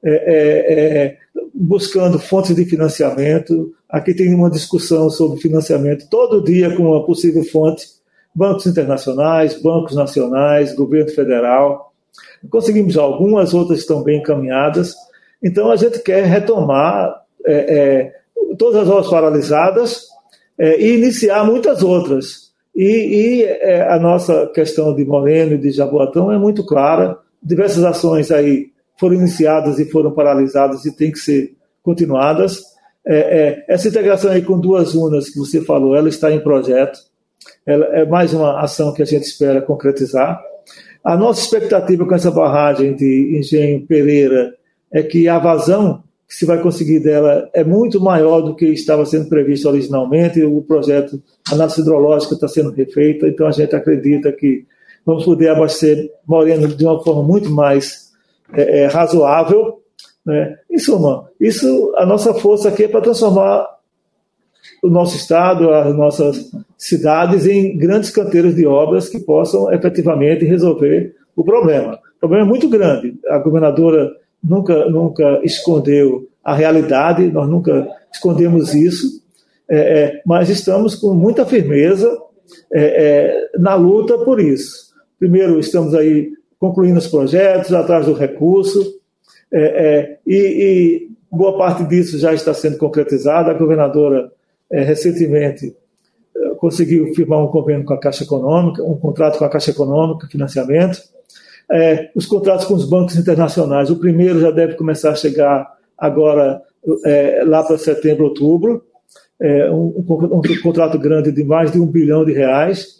é, é, é, buscando fontes de financiamento. Aqui tem uma discussão sobre financiamento todo dia com uma possível fonte. Bancos internacionais, bancos nacionais, governo federal. Conseguimos algumas, outras estão bem encaminhadas. Então a gente quer retomar é, é, todas as obras paralisadas é, e iniciar muitas outras. E, e a nossa questão de Moreno e de Jaboatão é muito clara. Diversas ações aí foram iniciadas e foram paralisadas e têm que ser continuadas. É, é, essa integração aí com duas urnas que você falou, ela está em projeto. Ela é mais uma ação que a gente espera concretizar. A nossa expectativa com essa barragem de Engenho Pereira é que a vazão que se vai conseguir dela é muito maior do que estava sendo previsto originalmente. O projeto, a análise hidrológica está sendo refeita, então a gente acredita que vamos poder abastecer Moreno de uma forma muito mais é, é razoável. Né? Em suma, isso, a nossa força aqui é para transformar o nosso estado, as nossas cidades em grandes canteiros de obras que possam efetivamente resolver o problema. O problema é muito grande. A governadora nunca, nunca escondeu a realidade, nós nunca escondemos isso, é, é, mas estamos com muita firmeza é, é na luta por isso. Primeiro, estamos aí concluindo os projetos, atrás do recurso, é, é, e, e, boa parte disso já está sendo concretizada. A governadora é, recentemente é, conseguiu firmar um convênio com a Caixa Econômica, um contrato com a Caixa Econômica, financiamento. É, os contratos com os bancos internacionais, o primeiro já deve começar a chegar agora é, lá para setembro, outubro. Um, um, um, contrato grande de mais de um bilhão de reais.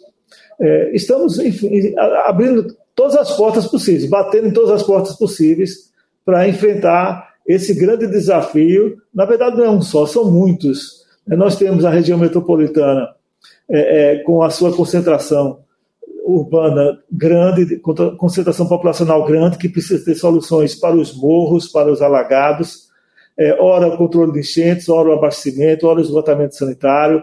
estamos enfim, abrindo todas as portas possíveis, batendo em todas as portas possíveis para enfrentar esse grande desafio. Na verdade, não é um só, são muitos. É, nós temos a região metropolitana é, é, com a sua concentração urbana grande, concentração populacional grande, que precisa ter soluções para os morros, para os alagados, é, ora o controle de enchentes, ora o abastecimento, ora o esgotamento sanitário.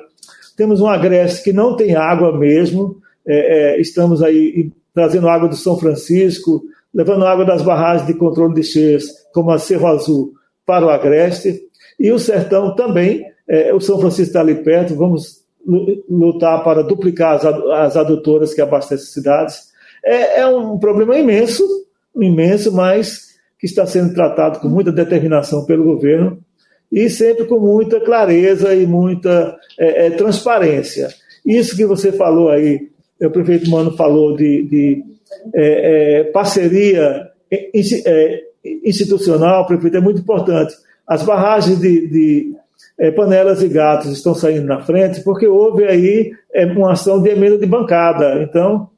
temos um agreste que não tem água mesmo, é, é, estamos aí trazendo água do São Francisco, levando água das barragens de controle de cheias, como a Cerro Azul, para o agreste, e o sertão também, é, o São Francisco está ali perto, vamos lutar para duplicar as, as adutoras que abastecem cidades. É, é um problema imenso, imenso, mas que está sendo tratado com muita determinação pelo governo e sempre com muita clareza e muita é, é, transparência. Isso que você falou aí, o prefeito Mano falou de, de é, é parceria é, institucional, prefeito, é muito importante. As barragens de, de é, panelas e gatos estão saindo na frente porque houve aí uma ação de emenda de bancada. Então,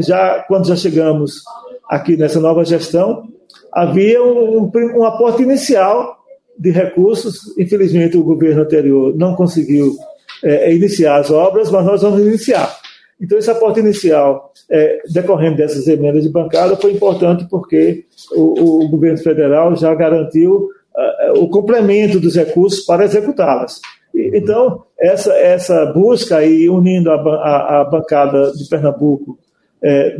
já quando já chegamos aqui nessa nova gestão, havia um, um aporte inicial de recursos. Infelizmente, o governo anterior não conseguiu é, iniciar as obras, mas nós vamos iniciar. Então, esse aporte inicial, é, decorrendo dessas emendas de bancada, foi importante porque o, o governo federal já garantiu uh, o complemento dos recursos para executá-las. Então, essa, essa busca aí, unindo a, a, a bancada de Pernambuco é,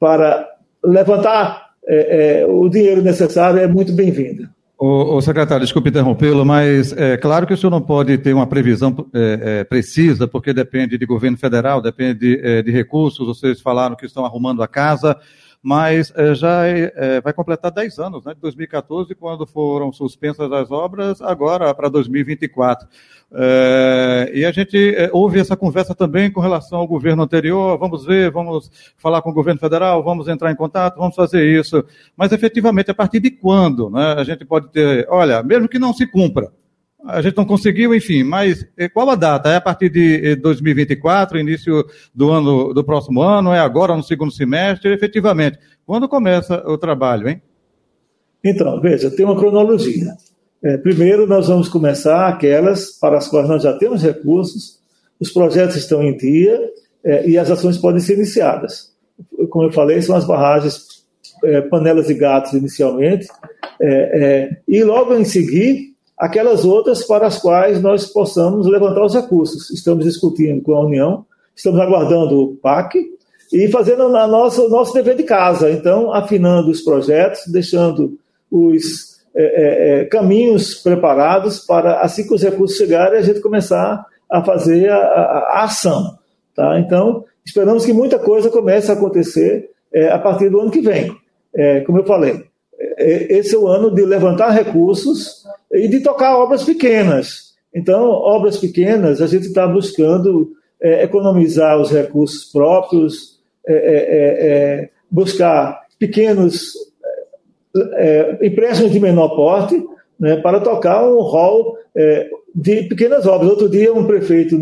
para levantar é, é, o dinheiro necessário é muito bem-vinda. O, o, secretário, desculpe interrompê-lo, mas é claro que o senhor não pode ter uma previsão é, é, precisa, porque depende de governo federal, depende de, é, de recursos. Vocês falaram que estão arrumando a casa mas é, já é vai completar 10 anos, né, de 2014, quando foram suspensas as obras, agora para 2024. É, e a gente houve essa conversa também com relação ao governo anterior, vamos ver, vamos falar com o governo federal, vamos entrar em contato, vamos fazer isso. Mas efetivamente, a partir de quando né, a gente pode ter, olha, mesmo que não se cumpra, a gente não conseguiu, enfim, mas qual a data? É a partir de 2024, eh, início do ano do próximo ano? É agora no segundo semestre? Efetivamente, quando começa o trabalho, hein? Então, veja, tem uma cronologia. É, primeiro, nós vamos começar aquelas para as quais nós já temos recursos, os projetos estão em dia é, e as ações podem ser iniciadas. Como eu falei, são as barragens, é, panelas e gatos inicialmente, e logo em seguida aquelas outras para as quais nós possamos levantar os recursos. Estamos discutindo com a União, estamos aguardando o PAC e fazendo o nosso dever de casa. Então, afinando os projetos, deixando os é, é, é, caminhos preparados para, assim que os recursos chegarem, a gente começar a fazer a, a, a ação. Tá? Então, esperamos que muita coisa comece a acontecer é, a partir do ano que vem. É, como eu falei, esse é o ano de levantar recursos e de tocar obras pequenas. Então, obras pequenas, a gente está buscando é, economizar os recursos próprios, é, é, é, é buscar pequenos empréstimos de menor porte né, para tocar um rol de pequenas obras. Outro dia, um prefeito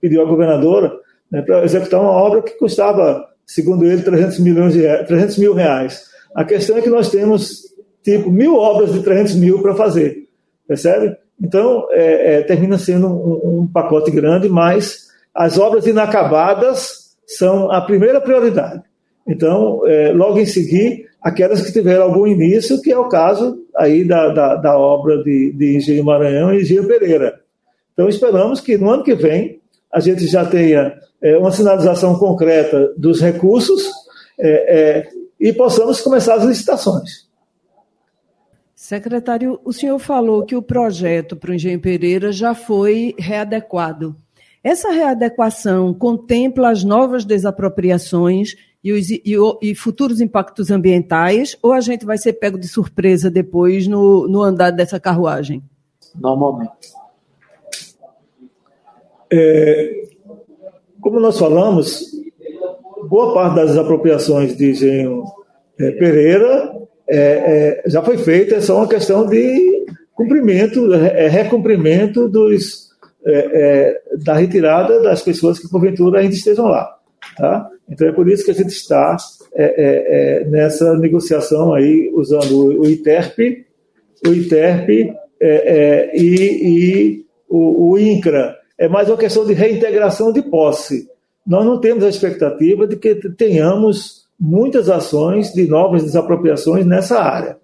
pediu à governadora né, para executar uma obra que custava, segundo ele, 300, milhões de, 300 mil reais. A questão é que nós temos, tipo, mil obras de 300 mil para fazer, percebe? Então, é, é, termina sendo um, um, pacote grande, mas as obras inacabadas são a primeira prioridade. Então, é, logo em seguir, aquelas que tiveram algum início, que é o caso aí da, da, da obra de, de Engenho Maranhão e Engenho Pereira. Então, esperamos que no ano que vem a gente já tenha é, uma sinalização concreta dos recursos é, é e possamos começar as licitações. Secretário, o senhor falou que o projeto para o Engenho Pereira já foi readequado. Essa readequação contempla as novas desapropriações e, os, e, e, futuros impactos ambientais, ou a gente vai ser pego de surpresa depois no, no andar dessa carruagem? Normalmente. É, como nós falamos, boa parte das apropriações de engenho é, Pereira é, já foi feita, é só uma questão de cumprimento, é, recomprimento dos, da retirada das pessoas que porventura ainda estejam lá. Tá? Então é por isso que a gente está nessa negociação aí, usando o ITERP, o ITERP e, e o, o INCRA. É mais uma questão de reintegração de posse nós não temos a expectativa de que tenhamos muitas ações de novas desapropriações nessa área.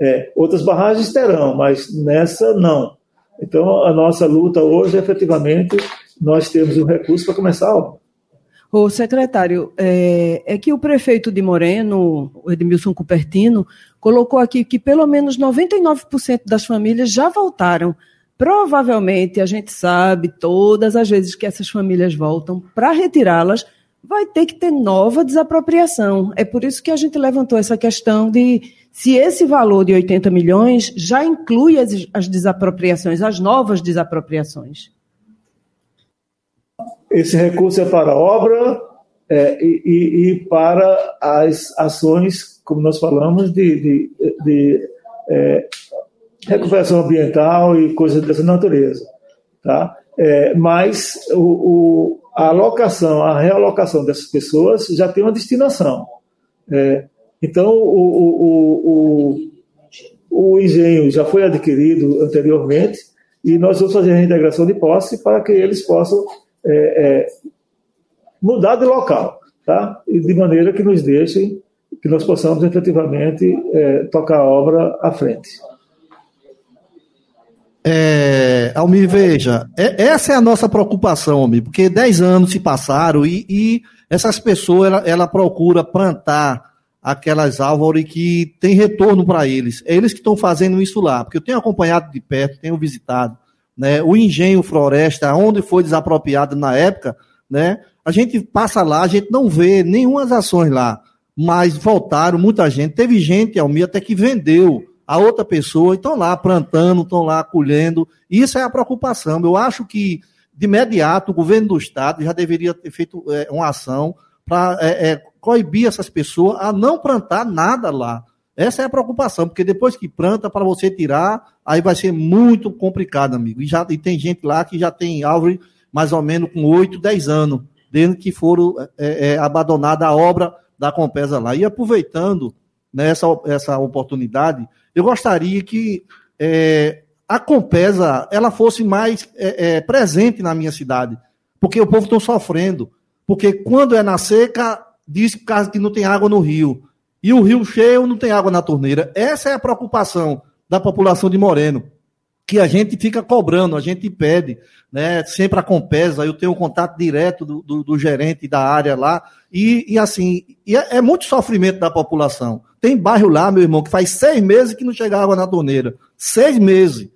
É, outras barragens terão, mas nessa não. Então, a nossa luta hoje, efetivamente, nós temos um recurso para começar a obra. O secretário, é, é, que o prefeito de Moreno, Edmilson Cupertino, colocou aqui que pelo menos 99% das famílias já voltaram. Provavelmente, a gente sabe, todas as vezes que essas famílias voltam, para retirá-las, vai ter que ter nova desapropriação. É por isso que a gente levantou essa questão de se esse valor de 80 milhões já inclui as, as desapropriações, as novas desapropriações. Esse recurso é para obra é, e, e, para as ações, como nós falamos, de, de, de é, recuperação ambiental e coisas dessa natureza. Tá? É, mas o, o, a alocação, a realocação dessas pessoas já tem uma destinação. É, então, o, o, engenho já foi adquirido anteriormente e nós vamos fazer a reintegração de posse para que eles possam é, é, mudar de local, tá? E de maneira que nos deixem, que nós possamos efetivamente é, tocar a obra à frente. É, Almir, veja, é, essa é a nossa preocupação, Almir, porque 10 anos se passaram e, e essas pessoas, ela, ela, procura plantar aquelas árvores que tem retorno para eles. É eles que estão fazendo isso lá, porque eu tenho acompanhado de perto, tenho visitado, né, o engenho floresta, onde foi desapropriado na época, né, a gente passa lá, a gente não vê nenhumas ações lá, mas voltaram muita gente, teve gente, Almir, até que vendeu a outra pessoa, estão lá plantando, estão lá colhendo, isso é a preocupação, eu acho que de imediato o governo do estado já deveria ter feito é, uma ação para é, é, coibir essas pessoas a não plantar nada lá, essa é a preocupação, porque depois que planta, para você tirar, aí vai ser muito complicado, amigo. E, já, e tem gente lá que já tem árvore mais ou menos com 8, 10 anos, desde que foram é, é, abandonada a obra da Compesa lá. E aproveitando né, essa oportunidade, eu gostaria que é, a Compesa ela fosse mais é, é, presente na minha cidade, porque o povo está sofrendo. Porque quando é na seca, diz que não tem água no rio e o rio cheio não tem água na torneira. Essa é a preocupação da população de Moreno, que a gente fica cobrando, a gente pede, né? Sempre a Compesa, eu tenho um contato direto do, do, do gerente da área lá, e, e assim, e é, é, muito sofrimento da população. Tem bairro lá, meu irmão, que faz seis meses que não chega água na torneira. Seis meses.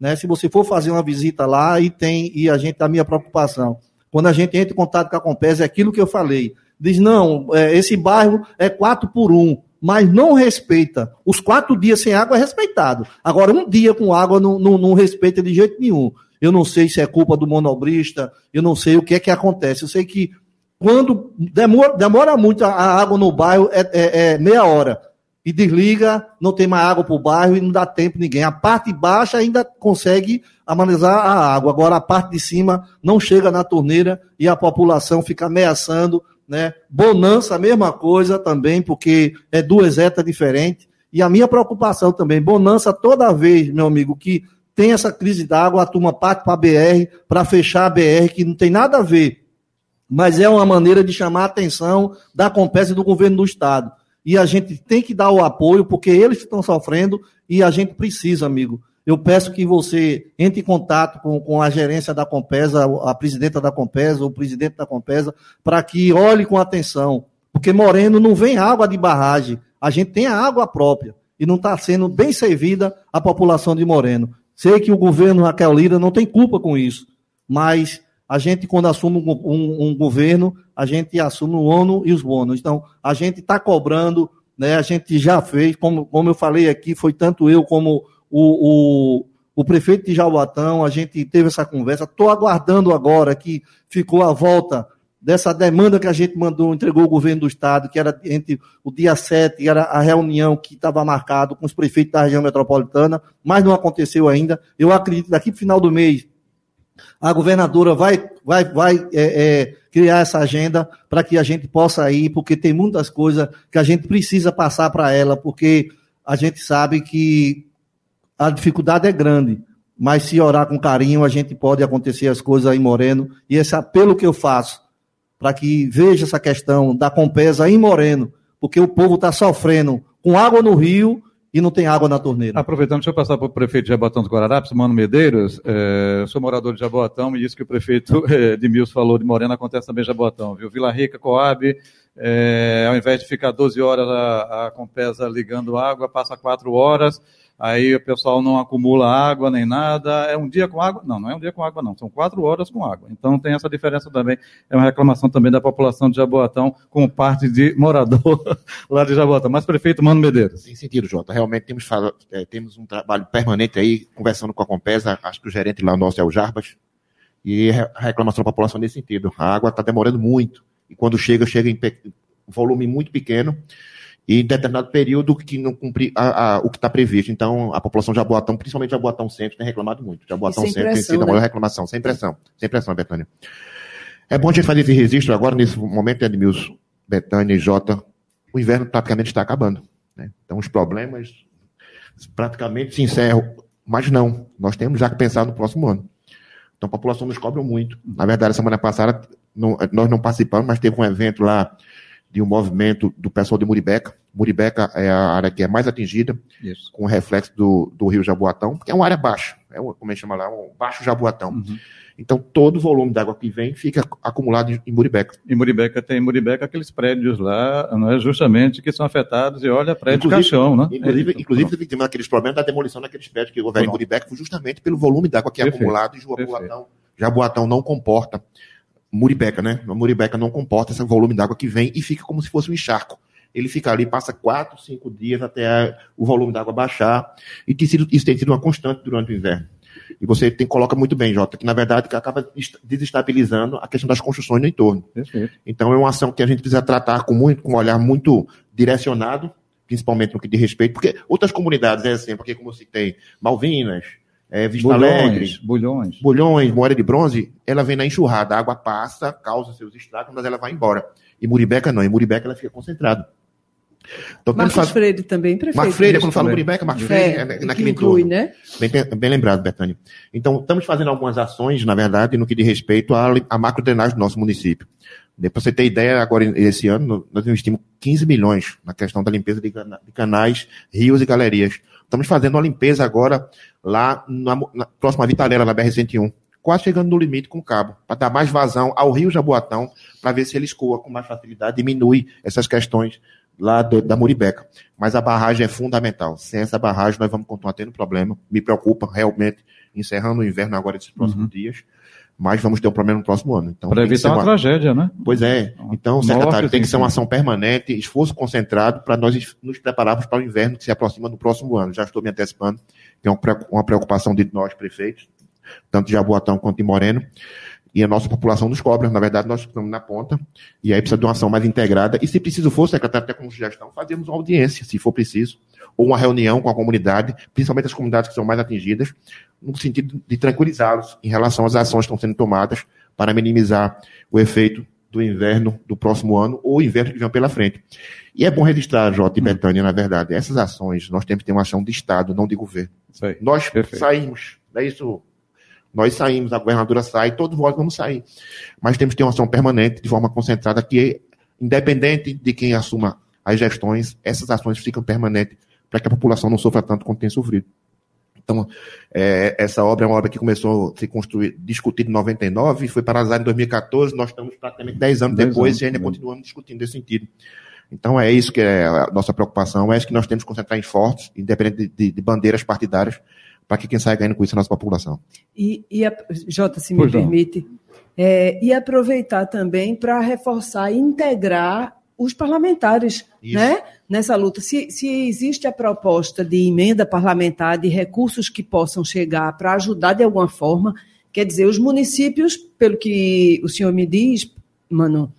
Né? Se você for fazer uma visita lá, e tem, e a gente, a minha preocupação. Quando a gente entra em contato com a Compesa, é aquilo que eu falei diz, não, é, esse bairro é quatro por um, mas não respeita. Os quatro dias sem água é respeitado. Agora, um dia com água não, não, não respeita de jeito nenhum. Eu não sei se é culpa do monobrista, eu não sei o que é que acontece. Eu sei que quando demora, demora muito a água no bairro, é, é, é meia hora. E desliga, não tem mais água para o bairro e não dá tempo ninguém. A parte baixa ainda consegue amenizar a água. Agora a parte de cima não chega na torneira e a população fica ameaçando né? Bonança, mesma coisa também, porque é duas etas diferentes. E a minha preocupação também, Bonança, toda vez, meu amigo, que tem essa crise d'água, a turma parte para a BR, para fechar a BR, que não tem nada a ver. Mas é uma maneira de chamar a atenção da e do governo do Estado. E a gente tem que dar o apoio, porque eles estão sofrendo e a gente precisa, amigo, eu peço que você entre em contato com, com a gerência da Compesa, a presidenta da Compesa, o presidente da Compesa, para que olhe com atenção. Porque Moreno não vem água de barragem, a gente tem a água própria e não está sendo bem servida a população de Moreno. Sei que o governo Raquel Lira não tem culpa com isso, mas a gente, quando assume um, um, um governo, a gente assume o ONU e os bônus. Então, a gente está cobrando, né, a gente já fez, como, como eu falei aqui, foi tanto eu como o, o, o prefeito de Jaubatão, a gente teve essa conversa. Estou aguardando agora que ficou a volta dessa demanda que a gente mandou, entregou o governo do estado, que era entre o dia 7, era a reunião que estava marcado com os prefeitos da região metropolitana, mas não aconteceu ainda. Eu acredito que daqui para final do mês a governadora vai, vai, vai é, é, criar essa agenda para que a gente possa ir, porque tem muitas coisas que a gente precisa passar para ela, porque a gente sabe que a dificuldade é grande, mas se orar com carinho, a gente pode acontecer as coisas aí, Moreno, e esse apelo que eu faço, para que veja essa questão da Compesa em Moreno, porque o povo está sofrendo com água no rio e não tem água na torneira. Aproveitando, deixa eu passar para o prefeito de Jabotão do Guararapes, Mano Medeiros. É, sou morador de Jabotão e disse que o prefeito é, de Mills falou de Morena, acontece também em Jabotão, viu? Vila Rica, Coab, é, ao invés de ficar 12 horas a, a Compesa ligando água, passa 4 horas aí o pessoal não acumula água nem nada. É um dia com água? Não, não é um dia com água, não. São quatro horas com água. Então tem essa diferença também. É uma reclamação também da população de Jaboatão, com parte de morador lá de Jaboatão. Mas, prefeito Mano Medeiros. Tem sentido, Jota. Realmente temos, é, temos um trabalho permanente aí, conversando com a Compesa. Acho que o gerente lá nosso é o Jarbas. E a reclamação da população nesse sentido. A água está demorando muito. E quando chega, chega em volume muito pequeno e em determinado período que não a, o que está previsto. Então, a população de Jaboatão, principalmente Jaboatão Centro, tem reclamado muito. Jaboatão Centro tem sido a maior né? reclamação, sem pressão, sem pressão, Betânia. É bom a gente fazer esse registro agora, nesse momento, Edmilson, Betânia e Jota, o inverno praticamente está acabando. Né? Então, os problemas praticamente se encerram, mas não, nós temos já que pensar no próximo ano. Então, a população nos cobra muito. Na verdade, semana passada, não, nós não participamos, mas teve um evento lá de um movimento do pessoal de Muribeca. Muribeca é a área que é mais atingida, Isso. com o reflexo do, do rio Jaboatão, porque é uma área baixa, é um, como a gente chama lá, um baixo Jaboatão. Uhum. Então, todo o volume d'água que vem fica acumulado em Muribeca. Em Muribeca tem em Muribeca aqueles prédios lá, não é, justamente, que são afetados, e olha, prédio inclusive, caixão, né? Inclusive, é, inclusive teve aqueles problemas da demolição daqueles prédios que houveram em Muribeca, foi justamente pelo volume d'água que é Perfeito. acumulado e Jaboatão, Jaboatão não comporta Muribeca, né? A Muribeca não comporta esse volume d'água que vem e fica como se fosse um encharco. Ele fica ali, passa quatro, cinco dias até o volume d'água baixar. E tem sido, isso tem sido uma constante durante o inverno. E você tem, coloca muito bem, Jota, que na verdade acaba desestabilizando a questão das construções no entorno. Perfeito. Então é uma ação que a gente precisa tratar com, muito, com um olhar muito direcionado, principalmente no que diz respeito, porque outras comunidades, é assim, porque como eu citei, Malvinas, é, Vista bulhões, Alegre, bulhões. bulhões, moeda de bronze, ela vem na enxurrada, a água passa, causa seus estragos, mas ela vai embora. E Muribeca não, em Muribeca ela fica concentrada. Então, Marcos faz... Freire também, prefeito. Marcos Freire, quando fala Muribeca, Marcos Freire, é, é naquele inclui, entorno. né? Bem, bem lembrado, Betânia. Então, estamos fazendo algumas ações, na verdade, no que diz respeito à, à macro drenagem do nosso município. Para você ter ideia, agora esse ano nós investimos 15 milhões na questão da limpeza de canais, rios e galerias. Estamos fazendo uma limpeza agora lá na, na próxima Vitarela, na BR-101, quase chegando no limite com o cabo, para dar mais vazão ao rio Jaboatão, para ver se ele escoa com mais facilidade, diminui essas questões lá do, da Muribeca. Mas a barragem é fundamental. Sem essa barragem, nós vamos continuar tendo problema. Me preocupa realmente, encerrando o inverno agora esses próximos uhum. dias mas vamos ter um problema no próximo ano. Então, para evitar uma, uma, tragédia, né? Pois é. Então, secretário, tem que ser uma ação permanente, esforço concentrado para nós nos prepararmos para o inverno que se aproxima no próximo ano. Já estou me antecipando, que é uma preocupação de nós, prefeitos, tanto de Jaboatão quanto de Moreno, e a nossa população nos cobra. Na verdade, nós estamos na ponta, e aí precisa de uma ação mais integrada. E se preciso for, secretário, até como sugestão, fazemos uma audiência, se for preciso, ou uma reunião com a comunidade, principalmente as comunidades que são mais atingidas, no sentido de tranquilizá-los em relação às ações que estão sendo tomadas para minimizar o efeito do inverno do próximo ano ou o inverno que vem pela frente. E é bom registrar, Jota e hum. Betânia, na verdade, essas ações nós temos que ter uma ação de Estado, não de governo. Nós Perfeito. saímos, é isso. Nós saímos, a governadora sai, todos nós vamos sair. Mas temos que ter uma ação permanente, de forma concentrada, que, independente de quem assuma as gestões, essas ações ficam permanentes para que a população não sofra tanto quanto tem sofrido. Então, é, essa obra é uma obra que começou a ser construída, discutida em 99 e foi paralisada em 2014. Nós estamos praticamente 10 anos 10 depois anos, e ainda né? continuamos discutindo nesse sentido. Então, é isso que é a nossa preocupação, é isso que nós temos que concentrar em fortes, independente de, de, de bandeiras partidárias, para que quem saia ganhando com isso é a nossa população. E, e a, Jota, se me pois permite, é, e aproveitar também para reforçar e integrar os parlamentares né, nessa luta. Se, se existe a proposta de emenda parlamentar, de recursos que possam chegar para ajudar de alguma forma, quer dizer, os municípios, pelo que o senhor me diz, Mano,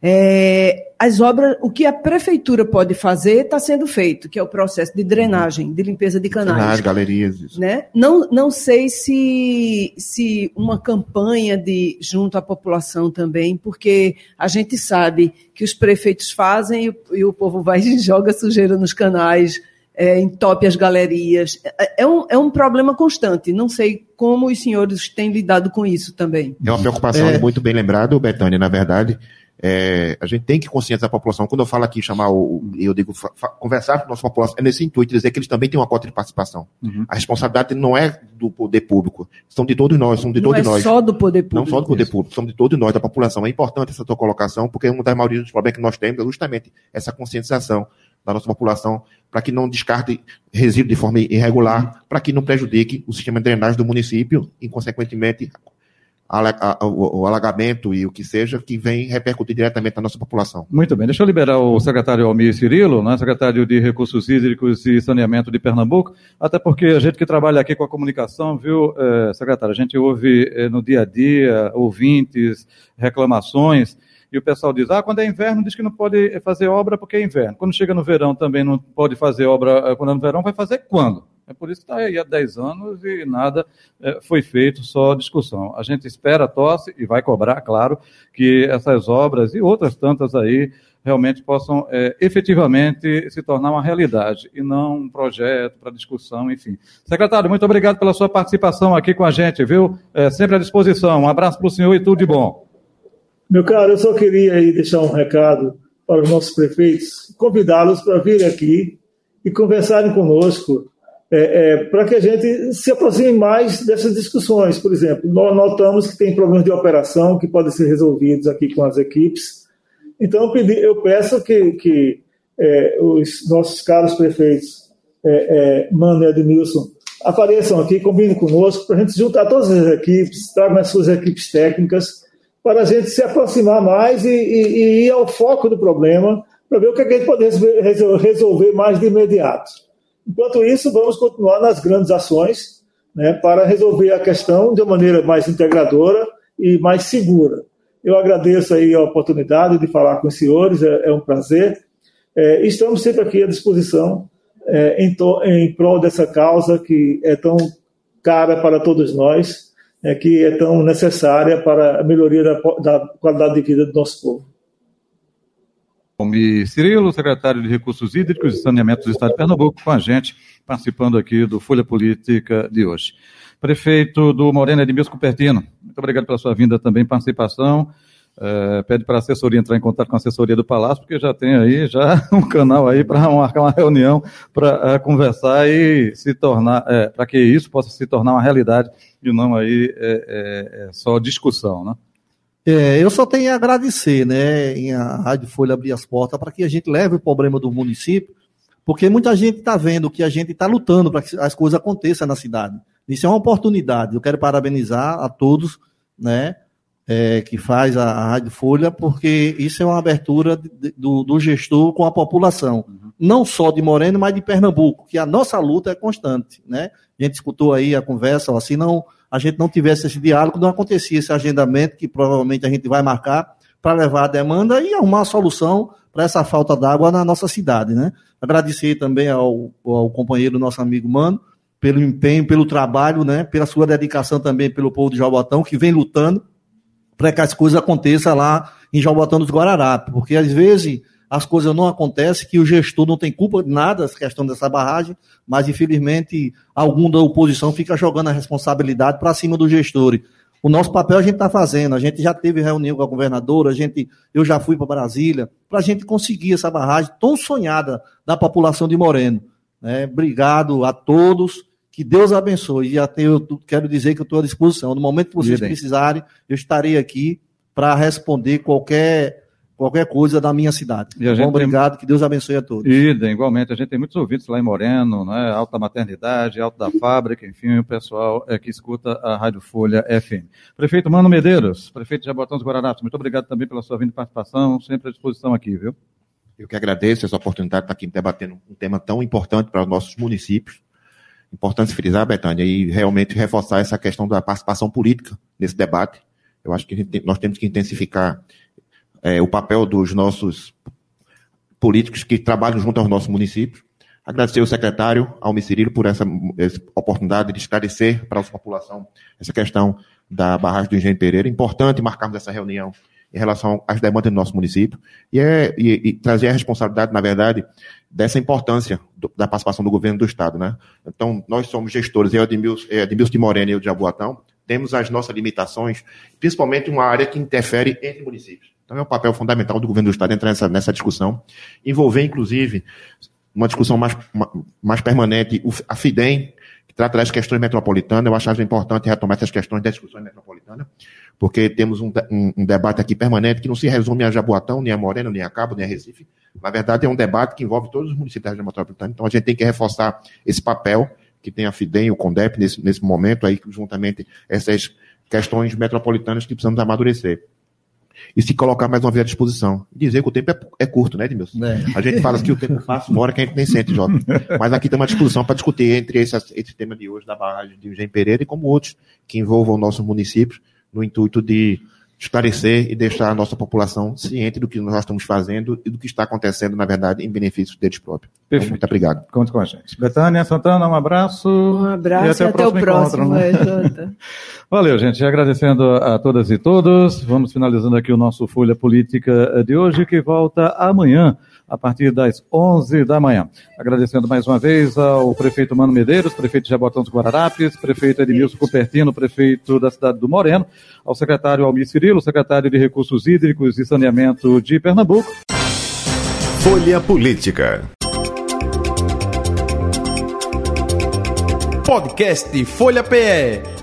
é, as obras, o que a prefeitura pode fazer está sendo feito, que é o processo de drenagem, de limpeza de canais. Canais, galerias. Isso. Né? Não, não sei se, se uma campanha de junto à população também, porque a gente sabe que os prefeitos fazem e o, e o povo vai e joga sujeira nos canais, é, entope as galerias. É, é um, é um problema constante. Não sei como os senhores têm lidado com isso também. É uma preocupação é. muito bem lembrado, Betânia, na verdade É, a gente tem que conscientizar a população. Quando eu falo aqui, chamar o. Eu digo, conversar com a nossa população, é nesse intuito, dizer que eles também têm uma cota de participação. Uhum. A responsabilidade não é do poder público, são de todos nós, são de não todos é nós. Não só do poder público. Não só do poder Isso. público, são de todos nós, da população. É importante essa tua colocação, porque uma das maiores dos problemas que nós temos é justamente essa conscientização da nossa população para que não descarte resíduo de forma irregular, uhum. para que não prejudique o sistema de drenagem do município e, consequentemente, o, alagamento e o que seja, que vem repercutir diretamente na nossa população. Muito bem, deixa eu liberar o secretário Almir Cirilo, né, secretário de Recursos Hídricos e Saneamento de Pernambuco, até porque a gente que trabalha aqui com a comunicação, viu, é, secretário, a gente ouve é, no dia a dia ouvintes, reclamações, e o pessoal diz, ah, quando é inverno diz que não pode fazer obra porque é inverno. Quando chega no verão também não pode fazer obra, quando é no verão vai fazer quando? É por isso que está aí há 10 anos e nada é, foi feito, só discussão. A gente espera, tosse e vai cobrar, claro, que essas obras e outras tantas aí realmente possam é, efetivamente se tornar uma realidade e não um projeto para discussão, enfim. Secretário, muito obrigado pela sua participação aqui com a gente, viu? É, sempre à disposição. Um abraço para o senhor e tudo de bom. Meu caro, eu só queria aí deixar um recado para os nossos prefeitos, convidá-los para vir aqui e conversarem conosco é, é, para que a gente se aproxime mais dessas discussões. Por exemplo, nós notamos que tem problemas de operação que podem ser resolvidos aqui com as equipes. Então, eu, pedi, eu peço que, que é, os nossos caros prefeitos, é, é, Mano e Edmilson, apareçam aqui, combinem conosco, para a gente juntar todas as equipes, tragam as suas equipes técnicas, para a gente se aproximar mais e, e, e ir ao foco do problema, para ver o que a gente pode resolver mais de imediato. Enquanto isso, vamos continuar nas grandes ações né, para resolver a questão de uma maneira mais integradora e mais segura. Eu agradeço aí a oportunidade de falar com os senhores, é, é um prazer. É, estamos sempre aqui à disposição é, em, to, em prol dessa causa que é tão cara para todos nós, é, que é tão necessária para a melhoria da, da qualidade de vida do nosso povo. Almi Cirilo, secretário de Recursos Hídricos e Saneamento do Estado de Pernambuco, com a gente, participando aqui do Folha Política de hoje. Prefeito do Morena, Edmilson Cupertino, muito obrigado pela sua vinda também, participação. É, pede para a assessoria entrar em contato com a assessoria do Palácio, porque já tem aí já um canal aí para marcar uma reunião para é, conversar e se tornar, é, para que isso possa se tornar uma realidade e não aí só discussão, né? É, eu só tenho a agradecer, né, em a Rádio Folha abrir as portas para que a gente leve o problema do município, porque muita gente está vendo que a gente está lutando para que as coisas aconteçam na cidade. Isso é uma oportunidade. Eu quero parabenizar a todos, né, é, que faz a, a, Rádio Folha, porque isso é uma abertura de, do, do, gestor com a população, não só de Moreno, mas de Pernambuco, que a nossa luta é constante, né? A gente escutou aí a conversa, assim não a gente não tivesse esse diálogo, não acontecia esse agendamento que provavelmente a gente vai marcar para levar a demanda e arrumar a solução para essa falta d'água na nossa cidade, né? Agradecer também ao, ao companheiro, nosso amigo Mano, pelo empenho, pelo trabalho, né? Pela sua dedicação também pelo povo de Jabotão, que vem lutando para que as coisas aconteçam lá em Jabotão dos Guararapes, porque às vezes as coisas não acontecem, que o gestor não tem culpa de nada, essa questão dessa barragem, mas infelizmente algum da oposição fica jogando a responsabilidade para cima do gestor. O nosso papel a gente está fazendo, a gente já teve reunião com a governadora, a gente, eu já fui para Brasília, para a gente conseguir essa barragem tão sonhada da população de Moreno. Né? Obrigado a todos, que Deus abençoe. E até eu quero dizer que eu estou à disposição. No momento que vocês precisarem, eu estarei aqui para responder qualquer qualquer coisa da minha cidade. E a gente Bom, obrigado, tem... que Deus abençoe a todos. Idem, igualmente, a gente tem muitos ouvintes lá em Moreno, né, Alto da Maternidade, Alto da Fábrica, enfim, o pessoal é, que escuta a Rádio Folha FM. Prefeito Mano Medeiros, prefeito de Jabotão dos Guararapes, muito obrigado também pela sua vinda e participação, sempre à disposição aqui, viu? Eu que agradeço essa oportunidade de estar aqui debatendo um tema tão importante para os nossos municípios. Importante frisar, Betânia, e realmente reforçar essa questão da participação política nesse debate. Eu acho que nós temos que intensificar é, o papel dos nossos políticos que trabalham junto aos nossos municípios. Agradecer ao secretário, ao Cirilo, por essa, essa, oportunidade de esclarecer para a nossa população essa questão da barragem do Engenho Pereira. Importante marcarmos essa reunião em relação às demandas do nosso município e, é, e, e trazer a responsabilidade, na verdade, dessa importância do, da participação do governo do Estado. Né? Então, nós somos gestores, eu, Edmilson, Edmilson de Morena e eu de Jaboatão, temos as nossas limitações, principalmente uma área que interfere entre municípios Então é um papel fundamental do governo do Estado entrar nessa, nessa discussão, envolver, inclusive, uma discussão mais, mais permanente, a FIDEM, que trata das questões metropolitanas. Eu acho importante retomar essas questões das discussões metropolitanas, porque temos um, um, um, debate aqui permanente que não se resume a Jaboatão, nem a Moreno, nem a Cabo, nem a Recife. Na verdade, é um debate que envolve todos os municípios da metropolitana. Então, a gente tem que reforçar esse papel que tem a FIDEM o CONDEP nesse, nesse momento, aí, juntamente essas questões metropolitanas que precisamos amadurecer. E se colocar mais uma vez à disposição. Dizer que o tempo é, é curto, né, Edmilson? É. A gente fala que o tempo passa uma hora que a gente nem sente, Jota. Mas aqui estamos à disposição para discutir entre esse, esse tema de hoje da barragem de Eugênio Pereira e como outros que envolvam o nosso município no intuito de esclarecer e deixar a nossa população ciente do que nós estamos fazendo e do que está acontecendo, na verdade, em benefício deles próprios. Então, Perfeito. Então, muito obrigado. Conte com a gente. Betânia Santana, um abraço. Um abraço e até, e o, próximo até o próximo, encontro. Né? Valeu, gente. Agradecendo a todas e todos. Vamos finalizando aqui o nosso Folha Política de hoje, que volta amanhã a partir das 11 da manhã. Agradecendo mais uma vez ao prefeito Mano Medeiros, prefeito de Jabotão dos Guararapes, prefeito Edmilson Cupertino, prefeito da cidade do Moreno, ao secretário Almir Cirilo, secretário de Recursos Hídricos e Saneamento de Pernambuco. Folha Política. Podcast Folha PE